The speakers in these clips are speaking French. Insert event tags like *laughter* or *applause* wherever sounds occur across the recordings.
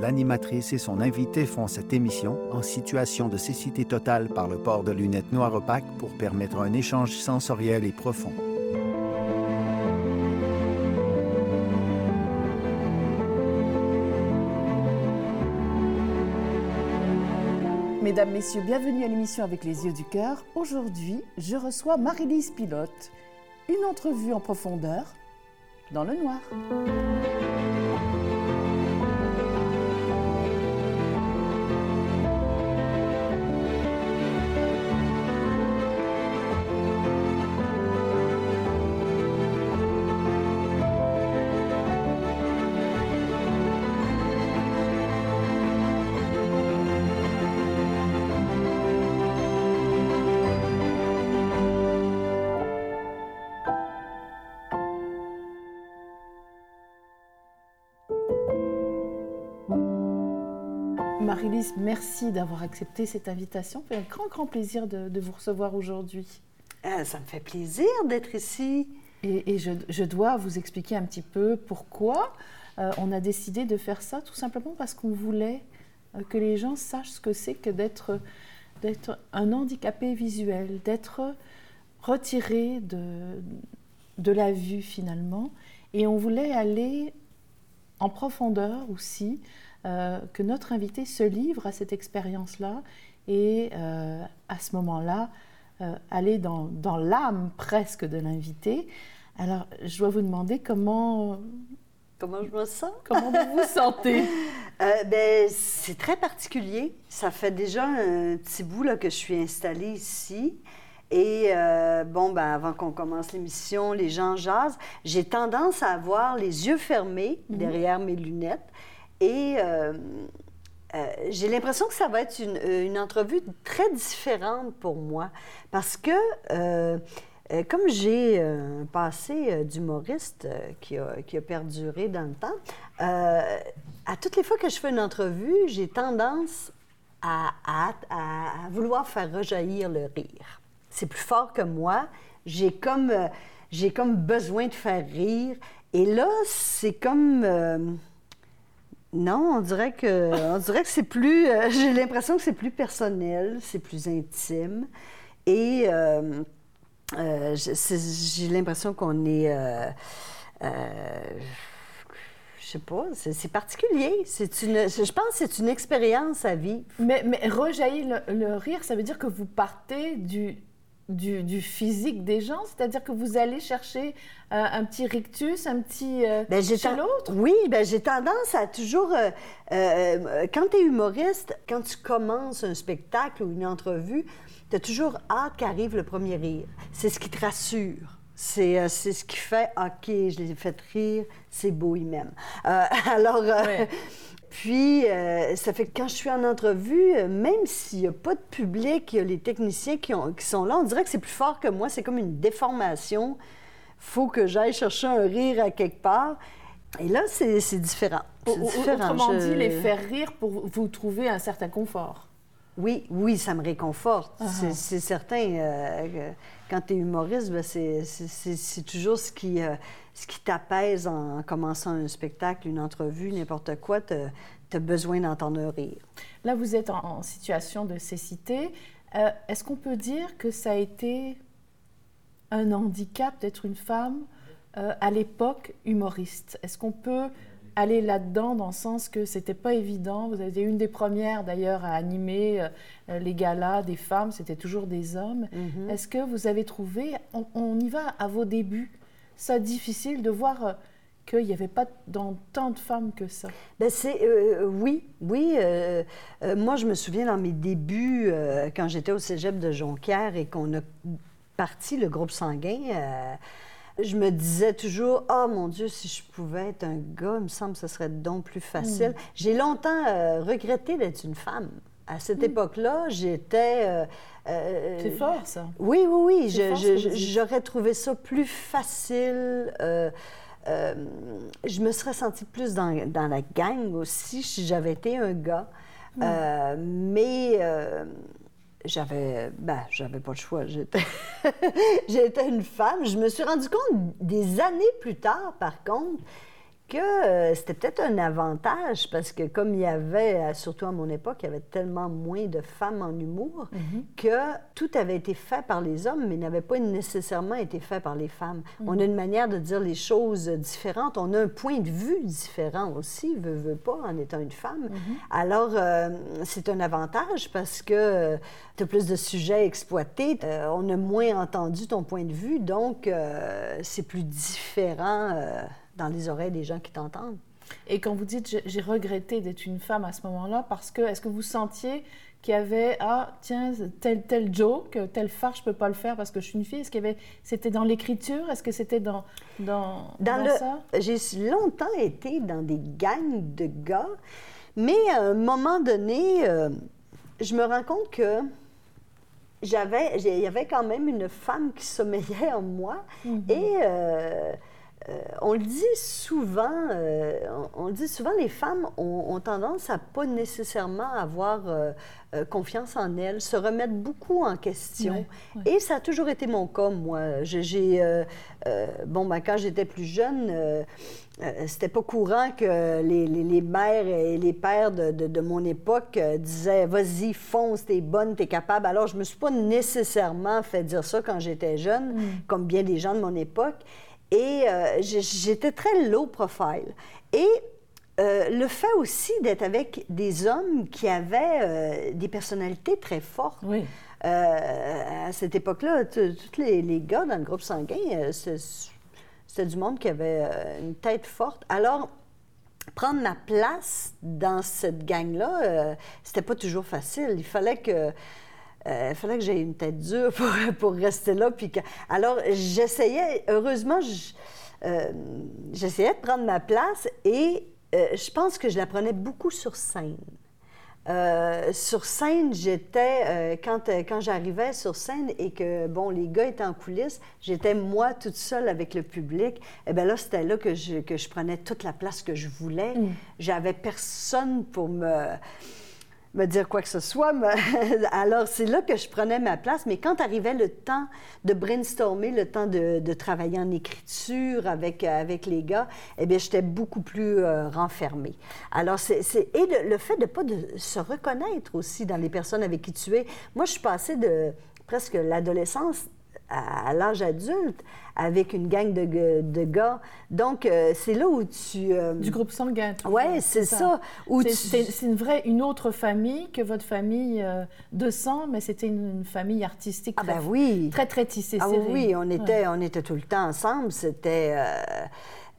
L'animatrice et son invité font cette émission en situation de cécité totale par le port de lunettes noires opaques pour permettre un échange sensoriel et profond. Mesdames, Messieurs, bienvenue à l'émission avec les yeux du cœur. Aujourd'hui, je reçois Marie-Lise Pilote. Une entrevue en profondeur dans le noir. Merci d'avoir accepté cette invitation. C'est un grand, grand plaisir de, vous recevoir aujourd'hui. Ah, ça me fait plaisir d'être ici. Et, je, dois vous expliquer un petit peu pourquoi euh, on a décidé de faire ça, tout simplement parce qu'on voulait euh, que les gens sachent ce que c'est que d'être, d'être un handicapé visuel, d'être retiré de, de la vue finalement. Et on voulait aller en profondeur aussi euh, que notre invité se livre à cette expérience-là et euh, à ce moment-là, euh, aller dans, dans l'âme presque de l'invité. Alors, je dois vous demander comment... Comment je me sens? Comment vous vous sentez? *laughs* ben, c'est très particulier. Ça fait déjà un petit bout là, que je suis installée ici. Et bon, ben, avant qu'on commence l'émission, les gens jasent. J'ai tendance à avoir les yeux fermés mhm. derrière mes lunettes. Et euh, euh, j'ai l'impression que ça va être une, entrevue très différente pour moi parce que euh, comme j'ai un passé d'humoriste qui a, qui, a, perduré dans le temps, à toutes les fois que je fais une entrevue, j'ai tendance à, à, à, vouloir faire rejaillir le rire. C'est plus fort que moi. J'ai comme, j'ai comme besoin de faire rire. Et là, c'est comme non, on dirait que, on dirait que c'est plus. Euh, *laughs* j'ai l'impression que c'est plus personnel, c'est plus intime. Et euh, euh, j'ai l'impression qu'on est. je sais pas, c'est particulier. C'est une, je pense que c'est une expérience à vivre. Mais, mais rejaillir le, rire, ça veut dire que vous partez du, du, physique des gens, c'est-à-dire que vous allez chercher euh, un petit rictus, un petit euh, ben, chez l'autre? Oui, ben j'ai tendance à toujours, euh, euh, quand tu es humoriste, quand tu commences un spectacle ou une entrevue, tu as toujours hâte qu'arrive le premier rire. C'est ce qui te rassure. C'est ce qui fait, OK, je les ai fait rire, c'est beau, ils m'aiment. *laughs* alors, puis, euh, ça fait que quand je suis en entrevue, euh, même s'il n'y a pas de public, il y a les techniciens qui, sont là, on dirait que c'est plus fort que moi. C'est comme une déformation. faut que j'aille chercher un rire à quelque part. Et là, c'est différent. différent. Autrement dit, les faire rire pour vous trouver un certain confort. Oui, oui, ça me réconforte. Ah ah. C'est certain. Euh, quand tu es humoriste, ben, c'est toujours ce qui, euh, ce qui t'apaise en commençant un spectacle, une entrevue, n'importe quoi. Tu as besoin d'entendre rire. Là, vous êtes en, situation de cécité. Euh, est-ce qu'on peut dire que ça a été un handicap d'être une femme à l'époque humoriste? Est-ce qu'on peut aller là-dedans dans le sens que c'était pas évident. Vous avez une des premières d'ailleurs à animer euh, les galas des femmes, c'était toujours des hommes. Mhm. Est-ce que vous avez trouvé, on, y va à vos débuts, ça difficile de voir euh, qu'il n'y avait pas dans tant de femmes que ça? Ben c'est euh, oui, oui. moi, je me souviens dans mes débuts, quand j'étais au cégep de Jonquière et qu'on a parti le groupe sanguin je me disais toujours, oh mon Dieu, si je pouvais être un gars, il me semble que ce serait donc plus facile. Hmm. J'ai longtemps euh, regretté d'être une femme. À cette hmm. époque-là, j'étais. Euh, euh, c'est fort, ça. Oui, oui, oui. J'aurais trouvé ça plus facile. je me serais sentie plus dans, dans, la gang aussi si j'avais été un gars. Hmm. mais j'avais ben, j'avais pas le choix. *laughs* J'étais, une femme. Je me suis rendu compte des années plus tard, par contre, que euh, c'était peut-être un avantage parce que comme il y avait, euh, surtout à mon époque, il y avait tellement moins de femmes en humour Mhm. que tout avait été fait par les hommes, mais n'avait pas nécessairement été fait par les femmes. On a une manière de dire les choses différentes. On a un point de vue différent aussi, veut, veut pas, en étant une femme. Alors, euh, c'est un avantage parce que tu as plus de sujets exploités. Euh, on a moins entendu ton point de vue, donc euh, c'est plus différent euh, dans les oreilles des gens qui t'entendent. Et quand vous dites j'ai- regretté d'être une femme à ce moment-là, parce que est-ce que vous sentiez qu'il y avait ah tiens tel tel joke, tel phare je peux pas le faire parce que je suis une fille? Est-ce qu'il y avait c'était dans l'écriture? Est-ce que c'était dans dans, Dans dans le- ça? J'ai longtemps été dans des gangs de gars, mais à un moment donné, euh, je me rends compte que j'avais, il y avait quand même une femme qui sommeillait en moi. Et euh, euh, on le dit souvent, euh, on, on le dit souvent, les femmes ont, ont tendance à pas nécessairement avoir euh, confiance en elles, se remettre beaucoup en question. Et ça a toujours été mon cas, moi. J'ai, bon, ben, quand j'étais plus jeune, c'était pas courant que les, les- les mères et les pères de, de- de mon époque disaient Vas-y, fonce, t'es bonne, t'es capable. Alors, je me suis pas nécessairement fait dire ça quand j'étais jeune, comme bien des gens de mon époque. Et euh, j'étais très low profile. Et euh, le fait aussi d'être avec des hommes qui avaient euh, des personnalités très fortes. Oui. À cette époque-là, tous les, les gars dans le groupe sanguin, c'était du monde qui avait une tête forte. Alors, prendre ma place dans cette gang-là, c'était pas toujours facile. Il fallait que. Euh, il fallait que j'aie une tête dure pour, *laughs* pour rester là. Puis que- alors, j'essayais, heureusement, euh, j'essayais de prendre ma place et euh, je pense que je la prenais beaucoup sur scène. Euh, sur scène, j'étais, euh, quand, euh, quand j'arrivais sur scène et que, bon, les gars étaient en coulisses, j'étais moi toute seule avec le public. Et bien là, c'était là que je, que je prenais toute la place que je voulais. J'avais personne pour me, me dire quoi que ce soit. *laughs* Alors, c'est là que je prenais ma place. Mais quand arrivait le temps de brainstormer, le temps de, travailler en écriture avec, euh, avec les gars, eh bien, j'étais beaucoup plus euh, renfermée. Alors, c'est... Et le, fait de ne pas se reconnaître aussi dans les personnes avec qui tu es. Moi, je suis passée de presque l'adolescence à l'âge adulte avec une gang de, gars. Donc, euh, c'est là où tu... euh, Du groupe sanguin. Ouais, c'est ça. Où C'est tu- c'est- une vraie, une autre famille que votre famille euh, de sang, mais c'était une, une famille artistique Ah très, ben oui. très, très tissée, Ah serrée. oui, on Ouais. était, on était tout le temps ensemble. C'était.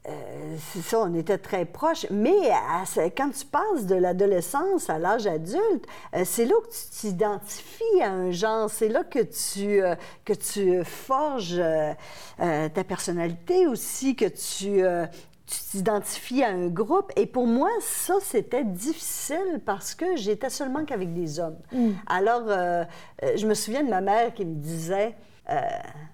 Euh, c'est ça, on était très proches. Mais à quand tu passes de l'adolescence à l'âge adulte, euh, c'est là que tu t'identifies à un genre. C'est là que tu, euh, que tu forges ta personnalité aussi, que tu. tu t'identifies à un groupe. Et pour moi, ça, c'était difficile parce que j'étais seulement qu'avec des hommes. Alors, euh, euh, je me souviens de ma mère qui me disait euh,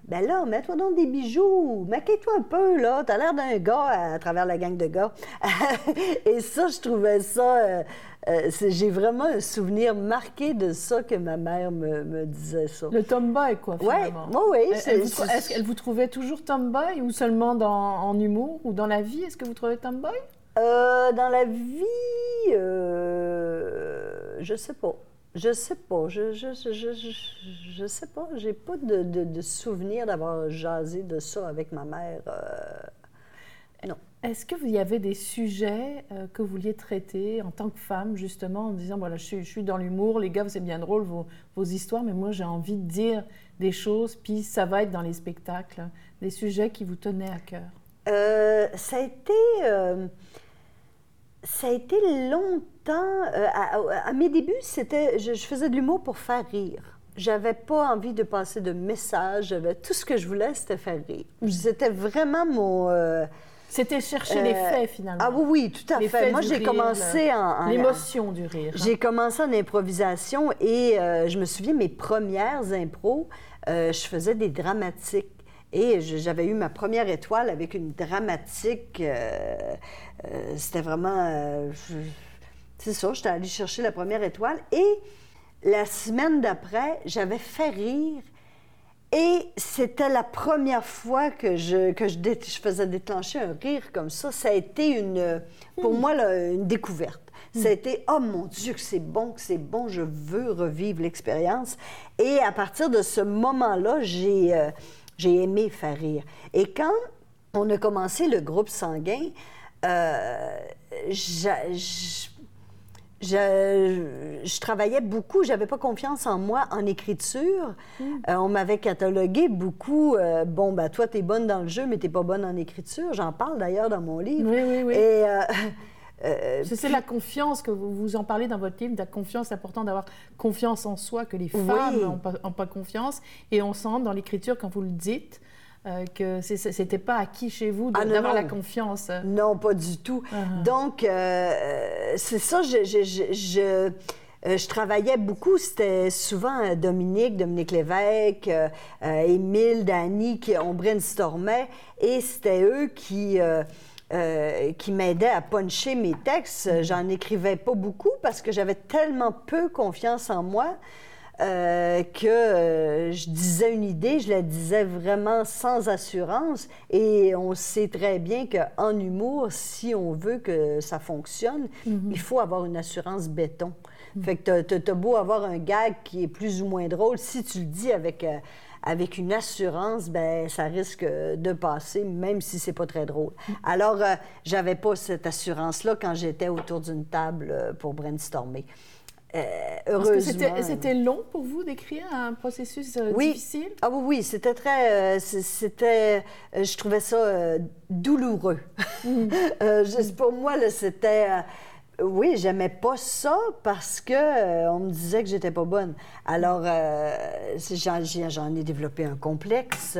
Ben là, mets-toi donc des bijoux, maquille-toi un peu, là. T'as l'air d'un gars à, travers la gang de gars. *laughs* Et ça, je trouvais ça. euh, euh, J'ai vraiment un souvenir marqué de ça que ma mère me, me disait ça. Le tomboy, quoi, Ouais, finalement. moi, oui, elle vous- c'est- Est-ce qu'elle vous trouvait toujours tomboy ou seulement dans, en humour ou dans la vie? Est-ce que vous trouvez tomboy? Dans la vie, je sais pas. Je sais pas. Je, je, je, je, sais pas. J'ai pas de, de, de souvenir d'avoir jasé de ça avec ma mère. euh, non. Est-ce que vous y avait des sujets euh, que vous vouliez traiter en tant que femme, justement, en disant voilà, je suis, je suis dans l'humour, les gars, c'est bien drôle vos, vos histoires, mais moi j'ai envie de dire des choses, puis ça va être dans les spectacles, des sujets qui vous tenaient à cœur? Euh, ça a été. euh, ça a été longtemps. Euh, à, mes débuts, c'était, je, je faisais de l'humour pour faire rire. J'avais pas envie de passer de messages. J'avais, tout ce que je voulais, c'était faire rire. C'était vraiment mon. euh, C'était chercher les euh, faits, finalement. Ah oui, oui, tout à Les fait. Moi, j'ai commencé le- en. en- L'émotion du rire. hein. J'ai commencé en improvisation et euh, je me souviens, mes premières impros, euh, je faisais des dramatiques. Et j'avais eu ma première étoile avec une dramatique. euh, euh, C'était vraiment. euh, je- c'est ça, j'étais allée chercher la première étoile. Et la semaine d'après, j'avais fait rire Et c'était la première fois que je, que je, je, faisais déclencher un rire comme ça. Ça a été une, pour moi là, une découverte. Ça a été oh mon Dieu que c'est bon, que c'est bon, je veux revivre l'expérience. Et à partir de ce moment-là, j'ai euh, j'ai aimé faire rire. Et quand on a commencé le groupe sanguin, euh, je, je, travaillais beaucoup, j'avais pas confiance en moi en écriture. Hmm. Euh, on m'avait catalogué beaucoup. Euh, bon, ben toi, tu es bonne dans le jeu, mais tu pas bonne en écriture. J'en parle d'ailleurs dans mon livre. Oui, oui, oui. Et, euh, *laughs* c'est la confiance que vous, vous, en parlez dans votre livre, la confiance, c'est important d'avoir confiance en soi, que les femmes n'ont pas, pas, confiance. Et on sent dans l'écriture, quand vous le dites, euh, que c'était pas acquis chez vous ah, d'avoir la confiance. Non, pas du tout. Uh-huh. Donc, euh, c'est ça, je, je, euh, je, travaillais beaucoup, c'était souvent Dominique, Dominique Lévesque, Émile, Dany, qui, on brainstormait, et c'était eux qui... qui m'aidaient à puncher mes textes. J'en écrivais pas beaucoup parce que j'avais tellement peu confiance en moi euh, que euh, je disais une idée, je la disais vraiment sans assurance. Et on sait très bien qu'en humour, si on veut que ça fonctionne, mhm. il faut avoir une assurance béton. Mhm. Fait que tu as, beau avoir un gag qui est plus ou moins drôle, si tu le dis avec, euh, avec une assurance, ben ça risque de passer, même si c'est pas très drôle. Mhm. Alors, j'avais pas cette assurance-là quand j'étais autour d'une table pour brainstormer. Euh, c'était long pour vous d'écrire un processus euh, oui. difficile? Ah oui, oui, c'était très... Euh, c'était... je trouvais ça douloureux. Mm. *laughs* pour moi, c'était... oui, j'aimais pas ça parce que on me disait que j'étais pas bonne. Alors, j'en ai développé un complexe.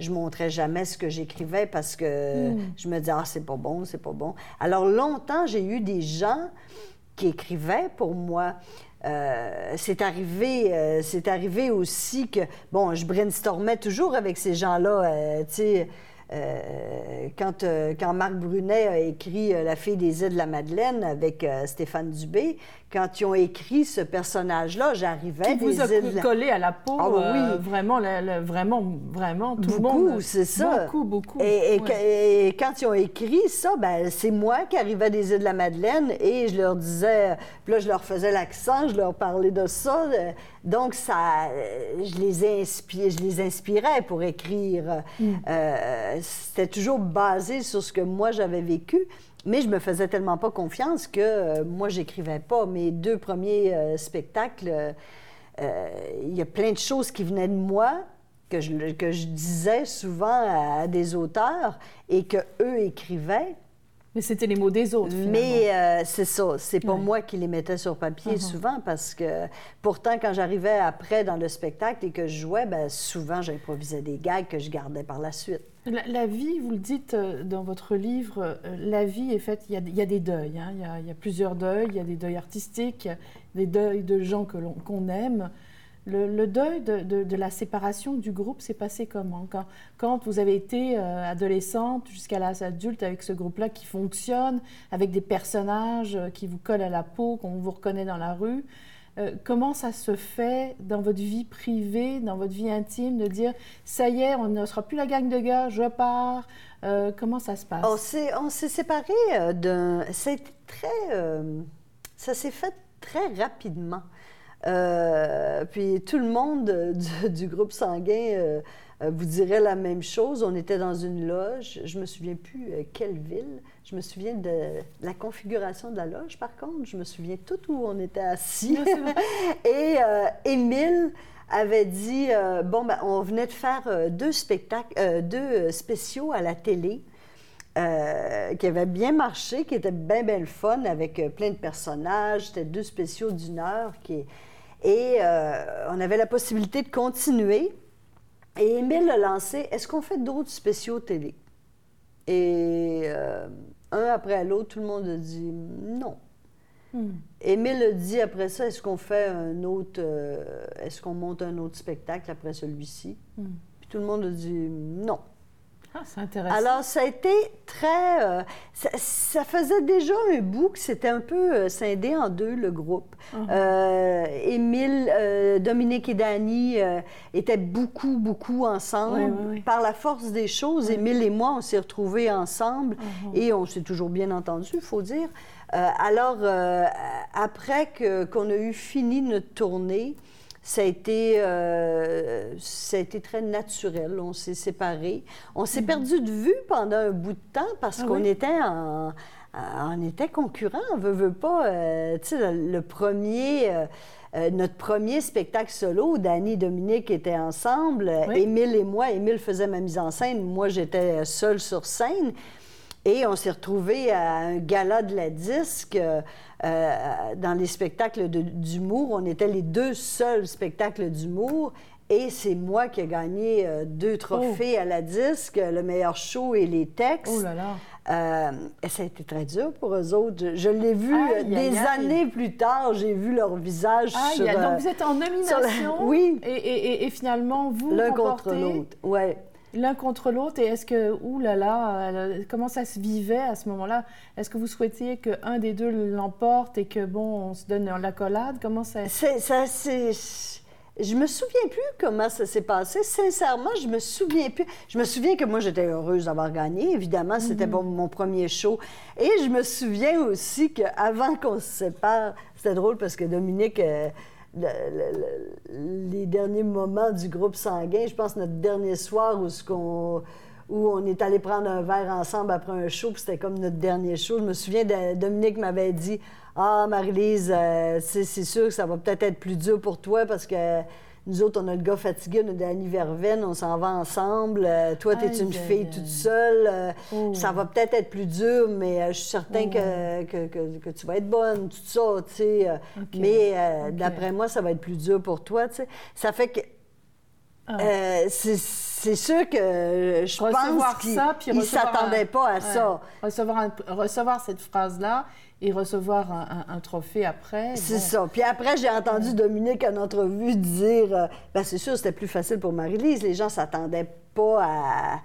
je montrais jamais ce que j'écrivais parce que mm. je me disais ah c'est pas bon, c'est pas bon. Alors longtemps, j'ai eu des gens qui écrivait pour moi. Euh, c'est arrivé, euh, c'est arrivé aussi que, bon, je brainstormais toujours avec ces gens-là, euh, tu sais, euh, quand, euh, quand Marc Brunet a écrit euh, La fille des îles de la Madeleine avec Stéphane Dubé, quand ils ont écrit ce personnage-là, j'arrivais Qui vous a collé à la peau, ah, oui. vraiment, vraiment, vraiment, tout beaucoup, le monde. c'est ça. Beaucoup, beaucoup. Et, quand ils ont écrit ça, ben, c'est moi qui arrivais des îles de la Madeleine et je leur disais, puis là, je leur faisais l'accent, je leur parlais de ça. Donc, ça, je les, inspire, je les inspirais pour écrire. Mm. Euh, c'était toujours basé sur ce que moi j'avais vécu, mais je me faisais tellement pas confiance que euh, moi, j'écrivais pas. Mes deux premiers euh, spectacles, il y a plein de choses qui venaient de moi, que je, que je disais souvent à, des auteurs et que eux écrivaient. Mais c'était les mots des autres. Mais euh, c'est ça. C'est pas moi qui les mettais sur papier uh-huh. souvent parce que pourtant, quand j'arrivais après dans le spectacle et que je jouais, ben, souvent j'improvisais des gags que je gardais par la suite. La, vie, vous le dites euh, dans votre livre, euh, la vie est faite, il y a, des deuils. Hein. il, y a, plusieurs deuils. Il y a des deuils artistiques, des deuils de gens qu'on aime. Le, deuil de, la séparation du groupe s'est passé comment? Quand, vous avez été euh, adolescente jusqu'à l'âge adulte avec ce groupe-là qui fonctionne, avec des personnages qui vous collent à la peau, qu'on vous reconnaît dans la rue, euh, comment ça se fait dans votre vie privée, dans votre vie intime, de dire ça y est, on ne sera plus la gang de gars, je pars. comment ça se passe? On s'est séparés d'un. C'est très. ça s'est fait très rapidement. Euh, puis tout le monde du, groupe sanguin euh, euh, vous dirait la même chose. On était dans une loge. Je me souviens plus quelle ville. Je me souviens de la configuration de la loge, par contre. Je me souviens tout où on était assis. *laughs* Et Émile avait dit bon, ben, on venait de faire deux spectacles, deux spéciaux à la télé. qui avaient bien marché, qui étaient bien, bien le fun, avec plein de personnages. C'était deux spéciaux d'une heure qui, et euh, on avait la possibilité de continuer. Et Émile a lancé Est-ce qu'on fait d'autres spéciaux télé? Et euh, un après l'autre, tout le monde a dit non. Hmm. Émile a dit après ça Est-ce qu'on fait un autre. Euh, est-ce qu'on monte un autre spectacle après celui-ci? Hmm. Puis tout le monde a dit non. Ah, c'est intéressant. Alors, ça a été très... euh, ça, ça faisait déjà un bout que c'était un peu euh, scindé en deux, le groupe. Uh-huh. Euh, Émile, euh, Dominique et Dany étaient beaucoup, beaucoup ensemble. Oui, oui, oui. Par la force des choses, Émile et moi, on s'est retrouvés ensemble Uh-huh. et on s'est toujours bien entendus, il faut dire. Alors, après qu'on a eu fini notre tournée, ça a, été, euh, ça a été très naturel. On s'est séparés. On s'est perdu de vue pendant un bout de temps parce. Ah qu'on oui? était en, on était concurrents. On veut, veut pas. euh, tu sais, le, le premier. euh, euh, notre premier spectacle solo, où Danny et Dominique étaient ensemble. Oui. Émile et moi, Émile faisait ma mise en scène, moi j'étais seule sur scène. Et on s'est retrouvés à un gala de la disque euh, euh, dans les spectacles d'humour. On était les deux seuls spectacles d'humour. Et c'est moi qui ai gagné euh, deux trophées à la disque, le meilleur show et les textes. Oh là là. Euh, et ça a été très dur pour eux autres. Je, je l'ai vu Aïe, des aïe, aïe. années plus tard, j'ai vu leur visage Ah, sur, donc vous êtes en la- nomination. Oui. Et, et- et- finalement, vous l'un contre l'autre. Ouais. L'un contre l'autre. Et est-ce que, ouh là là, euh, comment ça se vivait à ce moment-là? Est-ce que vous souhaitiez qu'un des deux l'emporte et que, bon, on se donne l'accolade Comment ça... C'est, ça, c'est... Je me souviens plus comment ça s'est passé. Sincèrement, je me souviens plus. Je me souviens que moi, j'étais heureuse d'avoir gagné. Évidemment, c'était bon, mon premier show. Et je me souviens aussi qu'avant qu'on se sépare, c'était drôle parce que Dominique, euh, le- le- le- les derniers moments du groupe sanguin, je pense notre dernier soir où on est allé prendre un verre ensemble après un show, puis c'était comme notre dernier show. Je me souviens, de- Dominique m'avait dit Ah, Marie-Lise, euh, c'est sûr que ça va peut-être être plus dur pour toi parce que nous autres, on a le gars fatigué, on a Danny Verveine, on s'en va ensemble. Euh, toi, tu es Aïe, une fille toute seule. Euh, Oh. Ça va peut-être être plus dur, mais euh, je suis certain que, que, que- que tu vas être bonne, tout ça, tu sais. Mais d'après moi, ça va être plus dur pour toi, tu sais. Ça fait que Ah. c'est sûr que je recevoir pense qu'il s'attendait un- pas à Ouais. ça. Recevoir, un- recevoir cette phrase-là et recevoir un, un- un trophée après. C'est bon. ça. Puis après, j'ai entendu Dominique en entrevue dire euh, ben, c'est sûr, c'était plus facile pour Marie-Lise. Les gens s'attendaient pas à.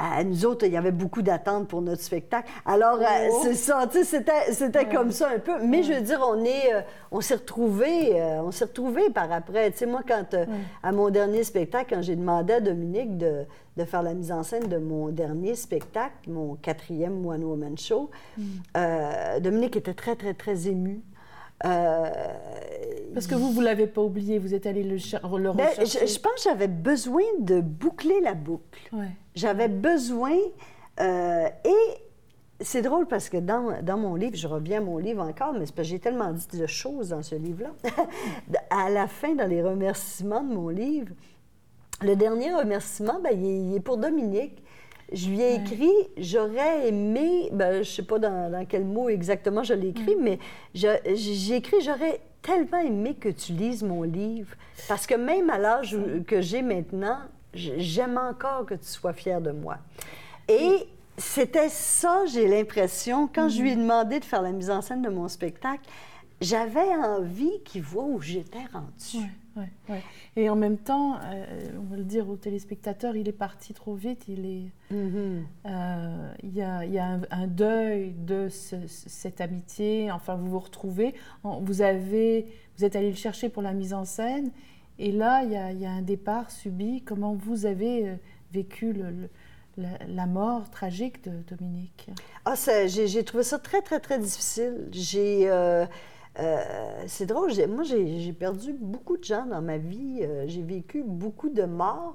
À nous autres, il y avait beaucoup d'attentes pour notre spectacle. Alors, euh, Oh. c'est ça, tu sais, c'était, c'était comme ça un peu. Mais je veux dire, on est, euh, on s'est retrouvés, euh, on s'est retrouvés par après. Tu sais, moi, quand, euh, à mon dernier spectacle, quand j'ai demandé à Dominique de, de faire la mise en scène de mon dernier spectacle, mon quatrième One Woman Show, euh, Dominique était très, très, très ému. Euh, Parce que vous, vous l'avez pas oublié, vous êtes allé le, le ben, rechercher. je, je pense que j'avais besoin de boucler la boucle. Ouais. J'avais besoin. euh, et c'est drôle parce que dans, dans mon livre, je reviens à mon livre encore, mais c'est parce que j'ai tellement dit de choses dans ce livre-là. *laughs* à la fin, dans les remerciements de mon livre, le dernier remerciement, ben, il, est, pour Dominique. Je lui ai écrit, j'aurais aimé, ben, je ne sais pas dans, dans quel mot exactement je l'ai écrit, mais je- j'ai écrit, j'aurais tellement aimé que tu lises mon livre. Parce que même à l'âge que j'ai maintenant, j'aime encore que tu sois fière de moi. Et c'était ça, j'ai l'impression, quand je lui ai demandé de faire la mise en scène de mon spectacle, j'avais envie qu'il voit où j'étais rendue. Ouais, ouais. Et en même temps, euh, on va le dire aux téléspectateurs, il est parti trop vite. Il est, Mhm. euh, il y a, il y a un, un deuil de ce- cette amitié. Enfin, vous vous retrouvez. Vous avez, vous êtes allé le chercher pour la mise en scène. Et là, il y a, il y a un départ subi. Comment vous avez euh, vécu le- le- la, la mort tragique de Dominique? Ah, j'ai j'ai trouvé ça très, très, très difficile. J'ai. euh, euh, c'est drôle, moi, j'ai perdu beaucoup de gens dans ma vie. Euh, j'ai vécu beaucoup de morts.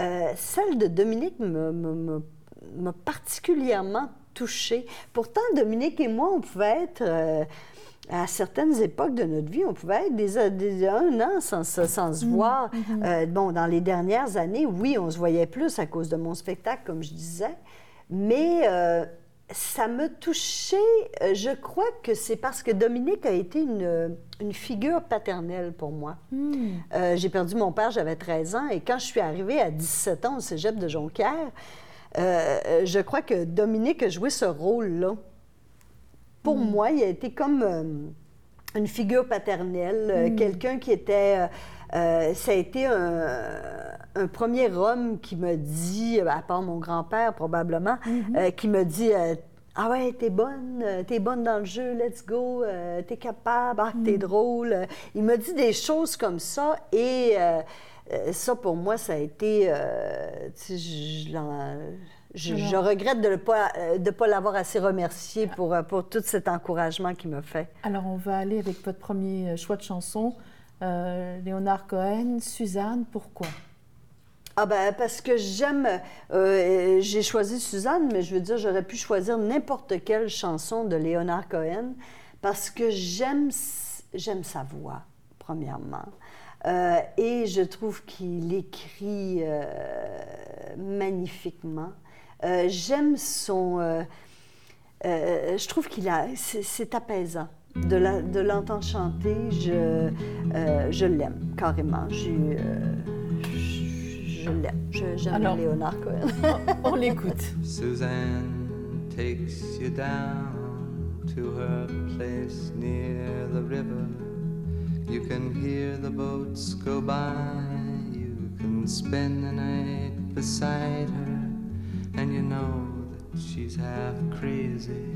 Euh, celle de Dominique m'a particulièrement touchée. Pourtant, Dominique et moi, on pouvait être. à certaines époques de notre vie, on pouvait être des, des- un an sans, se- sans se voir. Euh, bon, dans les dernières années, oui, on se voyait plus à cause de mon spectacle, comme je disais, mais euh, ça me touchait. euh, Je crois que c'est parce que Dominique a été une, une figure paternelle pour moi. Euh, J'ai perdu mon père, j'avais 13 ans, et quand je suis arrivée à 17 ans au cégep de Jonquière, euh, je crois que Dominique a joué ce rôle-là. Pour moi, il a été comme euh, une figure paternelle, euh, Mm. quelqu'un qui était... euh, euh, ça a été un, un premier homme qui me dit, à part mon grand-père probablement, Mm-hmm. euh, qui me dit euh, Ah ouais, t'es bonne, euh, t'es bonne dans le jeu, let's go, euh, t'es capable, ah, Mm. t'es drôle. Euh, Il me dit des choses comme ça et euh, euh, ça pour moi, ça a été. euh, tu sais, je, regrette de ne pas, euh, de pas l'avoir assez remercié pour, euh, pour tout cet encouragement qu'il me fait. Alors, on va aller avec votre premier euh, choix de chanson. Euh, Léonard Cohen, Suzanne, pourquoi? Ah ben parce que j'aime, euh, j'ai choisi Suzanne, mais je veux dire, j'aurais pu choisir n'importe quelle chanson de Léonard Cohen parce que j'aime, j'aime sa voix, premièrement. Euh, et je trouve qu'il écrit euh, magnifiquement. J'aime son... je trouve qu'il a... C'est apaisant. De, l'entendre chanter, je, euh, je l'aime carrément. J'ai, euh, je, je l'aime. Je- j'aime Léonard Cohen. On l'écoute. *laughs* Suzanne takes you down to her place near the river. You can hear the boats go by. You can spend the night beside her. And you know that she's half crazy.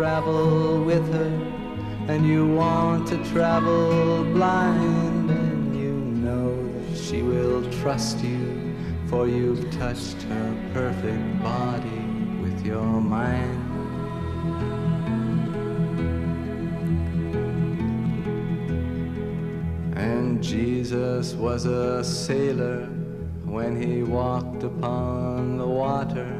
travel with her, and you want to travel blind, and you know that she will trust you, for you've touched her perfect body with your mind. And Jesus was a sailor when he walked upon the water.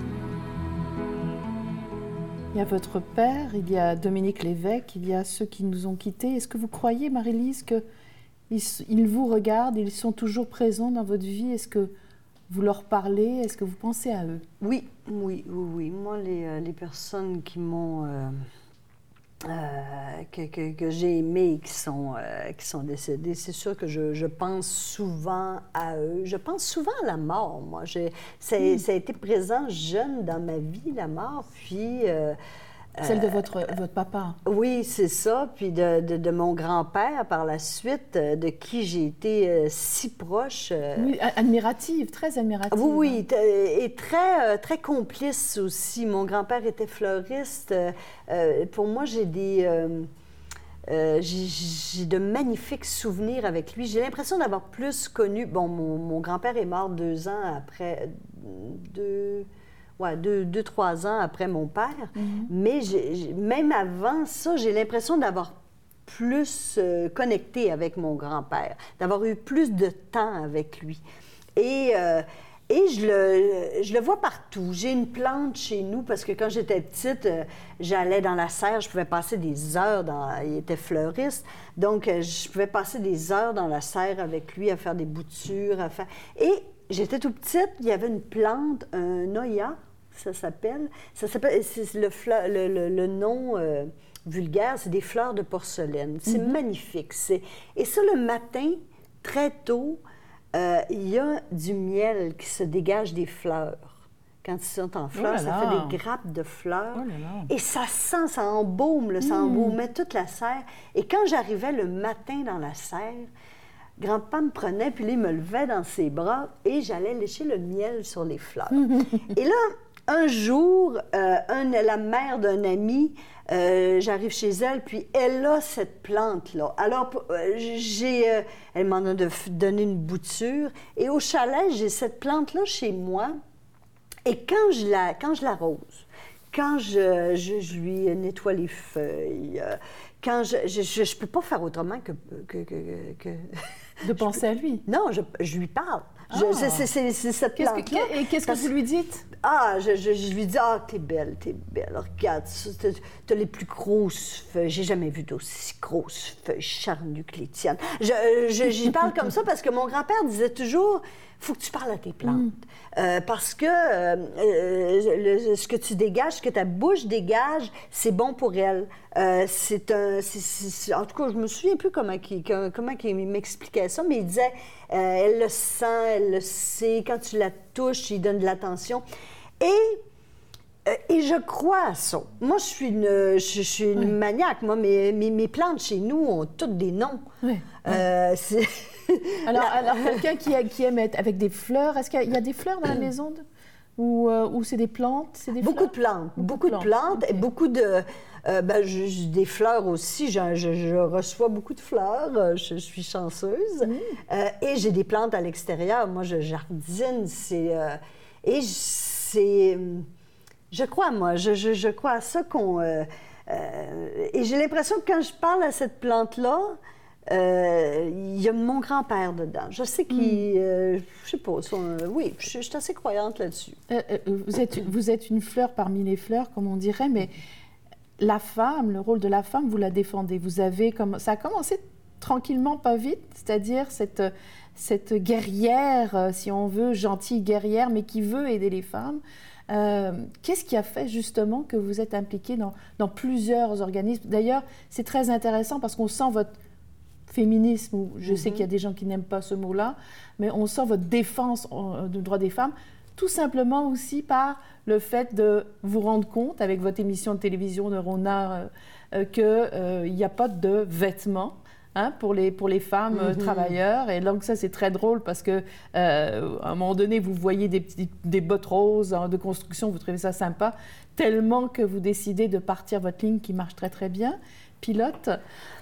Il y a votre père, il y a Dominique Lévesque, il y a ceux qui nous ont quittés. Est-ce que vous croyez, Marie-Lise, qu'ils ils vous regardent, ils sont toujours présents dans votre vie? Est-ce que vous leur parlez? Est-ce que vous pensez à eux? Oui, oui, oui, oui. Moi, les, euh, les personnes qui m'ont. euh, euh, que, que- que j'ai aimées et qui sont, euh, qui sont décédées, c'est sûr que je, je pense souvent à eux. Je pense souvent à la mort, moi. J'ai- Ça, a- ça a été présent jeune dans ma vie, la mort. Puis. euh, Celle de votre, votre papa oui, c'est ça. Puis de, de- de mon grand-père par la suite, euh, de qui j'ai été euh, si proche. euh, Oui, admirative, très admirative. oui, oui, et très, euh, très complice aussi. Mon grand-père était fleuriste. Euh, euh, pour moi, j'ai des... euh, euh, j'ai- j'ai de magnifiques souvenirs avec lui. J'ai l'impression d'avoir plus connu... Bon, mon, mon grand-père est mort deux ans après... Deux, ouais, deux, deux, trois ans après mon père. Mais j'ai- j'ai- même avant ça, j'ai l'impression d'avoir plus euh, connecté avec mon grand-père, d'avoir eu plus de temps avec lui. Et, euh, et je, le, je le vois partout. J'ai une plante chez nous parce que quand j'étais petite, euh, j'allais dans la serre, je pouvais passer des heures dans... Il était fleuriste, donc je pouvais passer des heures dans la serre avec lui à faire des boutures, à faire... Et j'étais tout petite, il y avait une plante, un noya, ça s'appelle. Ça s'appelle, c'est le, le, le- le nom euh, vulgaire, c'est des fleurs de porcelaine. C'est magnifique. C'est... Et ça, le matin, très tôt, euh, il y a du miel qui se dégage des fleurs. Quand ils sont en fleurs, là ça fait des grappes de fleurs. Oh là. Et ça sent, ça embaume, là, ça embaumait toute la serre. Et quand j'arrivais le matin dans la serre, grand-papa me prenait, puis il me levait dans ses bras et j'allais lécher le miel sur les fleurs. *laughs* et là, un jour, euh, un- la mère d'un ami, euh, j'arrive chez elle, puis elle a cette plante-là. Alors, euh, j'ai, euh, elle m'en a de- donné une bouture. Et au chalet, j'ai cette plante-là chez moi. Et quand je la, quand je l'arrose, quand je, je- je lui nettoie les feuilles, quand je je, je, peux pas faire autrement que... que, que- que- De penser à lui. Non, je, je lui parle. C'est- cette Qu'est-ce plante-là. que, et qu'est-ce que vous lui dites? Ah, je, je- je lui dis, ah, t'es belle, t'es belle. Regarde, t'as les plus grosses feuilles. J'ai jamais vu d'aussi grosses feuilles charnues que les tiennes. Je- J'y parle comme ça parce que mon grand-père disait toujours, faut que tu parles à tes plantes. Euh, parce que euh, euh, ce que tu dégages, ce que ta bouche dégage, c'est bon pour elle. Un. en tout cas, je me souviens plus comment, il- comment, m'expliquait ça, mais il disait elle le sent, elle le sait. Quand tu la touches, il donne de l'attention. Et et je crois à ça. Moi, je suis une, je, je suis une maniaque. Moi, mes, mes, mes plantes chez nous ont toutes des noms. Oui. Euh, *laughs* Alors, alors quelqu'un qui, aime être avec des fleurs, est-ce qu'il y, a- il y a des fleurs dans la *coughs* maison de- ou, euh, ou c'est des plantes? C'est des Beaucoup de plantes, beaucoup de plantes et beaucoup de... euh, ben, je- des fleurs aussi, je, je- je reçois beaucoup de fleurs, euh, je, suis chanceuse. Mm. Euh, et j'ai des plantes à l'extérieur, moi je jardine, c'est... euh, et c'est... Je crois, moi, je, je- je crois à ça qu'on... euh, euh, et j'ai l'impression que quand je parle à cette plante-là, euh, il y a mon grand-père dedans. Je sais qu'il... euh, je sais pas, son- oui, je, je suis assez croyante là-dessus. Vous, êtes, vous êtes une fleur parmi les fleurs, comme on dirait, mais la femme, le rôle de la femme, vous la défendez. Vous avez comme ça a commencé tranquillement, pas vite, c'est-à-dire cette, cette guerrière, si on veut, gentille guerrière, mais qui veut aider les femmes. Euh, Qu'est-ce qui a fait justement que vous êtes impliquée dans, dans plusieurs organismes? D'ailleurs, c'est très intéressant parce qu'on sent votre féminisme, ou je sais qu'il y a des gens qui n'aiment pas ce mot-là, mais on sent votre défense euh, du droit des femmes, tout simplement aussi par le fait de vous rendre compte, avec votre émission de télévision de Rona, qu'il n'y a pas de vêtements. Hein, pour, les, pour les femmes euh, travailleurs. Et donc ça, c'est très drôle parce que euh, à un moment donné, vous voyez des, petites, des bottes roses hein, de construction, vous trouvez ça sympa, tellement que vous décidez de partir votre ligne qui marche très très bien pilote.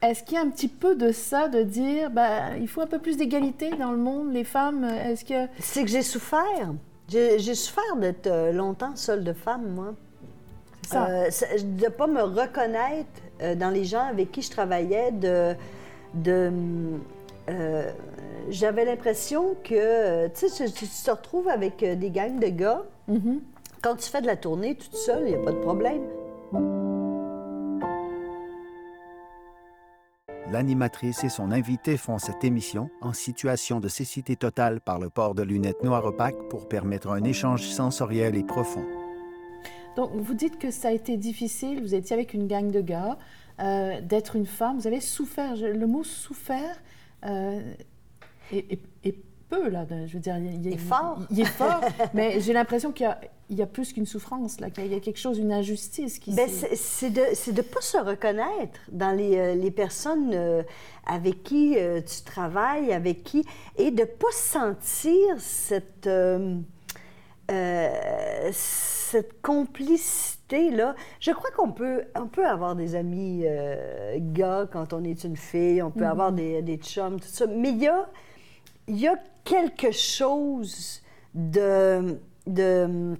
Est-ce qu'il y a un petit peu de ça, de dire, bah, il faut un peu plus d'égalité dans le monde, les femmes? Est-ce que C'est que j'ai souffert. J'ai souffert d'être euh, longtemps seule de femme, moi. c'est ça Euh, de ne pas me reconnaître dans les gens avec qui je travaillais, de... de euh, J'avais l'impression que, tu sais, tu, tu te retrouves avec euh, des gangs de gars. Mhm. Quand tu fais de la tournée toute seule, il n'y a pas de problème. L'animatrice et son invité font cette émission en situation de cécité totale par le port de lunettes noires opaques pour permettre un échange sensoriel et profond. Donc, vous dites que ça a été difficile, vous étiez avec une gang de gars, euh, d'être une femme, vous avez souffert, le mot souffert euh, est, est- est peu, là, je veux dire, il, il- Est fort. il- il est fort, mais j'ai l'impression qu'il y a, il y a plus qu'une souffrance, là, qu'il y a quelque chose, une injustice qui Ben, c'est de de pas se reconnaître dans les, euh, les personnes avec qui tu travailles, avec qui, et de pas sentir cette, euh, cette complicité-là. Je crois qu'on peut, on peut avoir des amis euh, gars quand on est une fille, on peut avoir des, des chums, tout ça, mais il y a, y a quelque chose de... de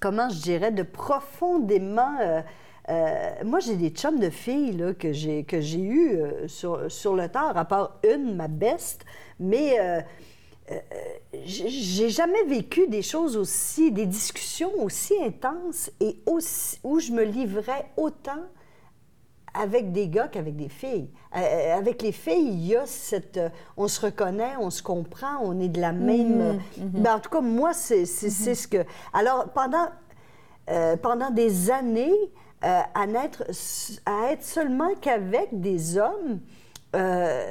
comment je dirais, de profondément. euh, euh, moi, j'ai des chums de filles là, que j'ai que j'ai eu euh, sur, sur le tard, à part une, ma beste, mais euh, euh, j'ai jamais vécu des choses aussi, des discussions aussi intenses et aussi, où je me livrais autant avec des gars qu'avec des filles. Euh, avec les filles, il y a cette... euh, on se reconnaît, on se comprend, on est de la même... euh, ben, en tout cas, moi, c'est c'est ce que... Alors, pendant, euh, pendant des années, euh, à, n'être, à être seulement qu'avec des hommes, euh,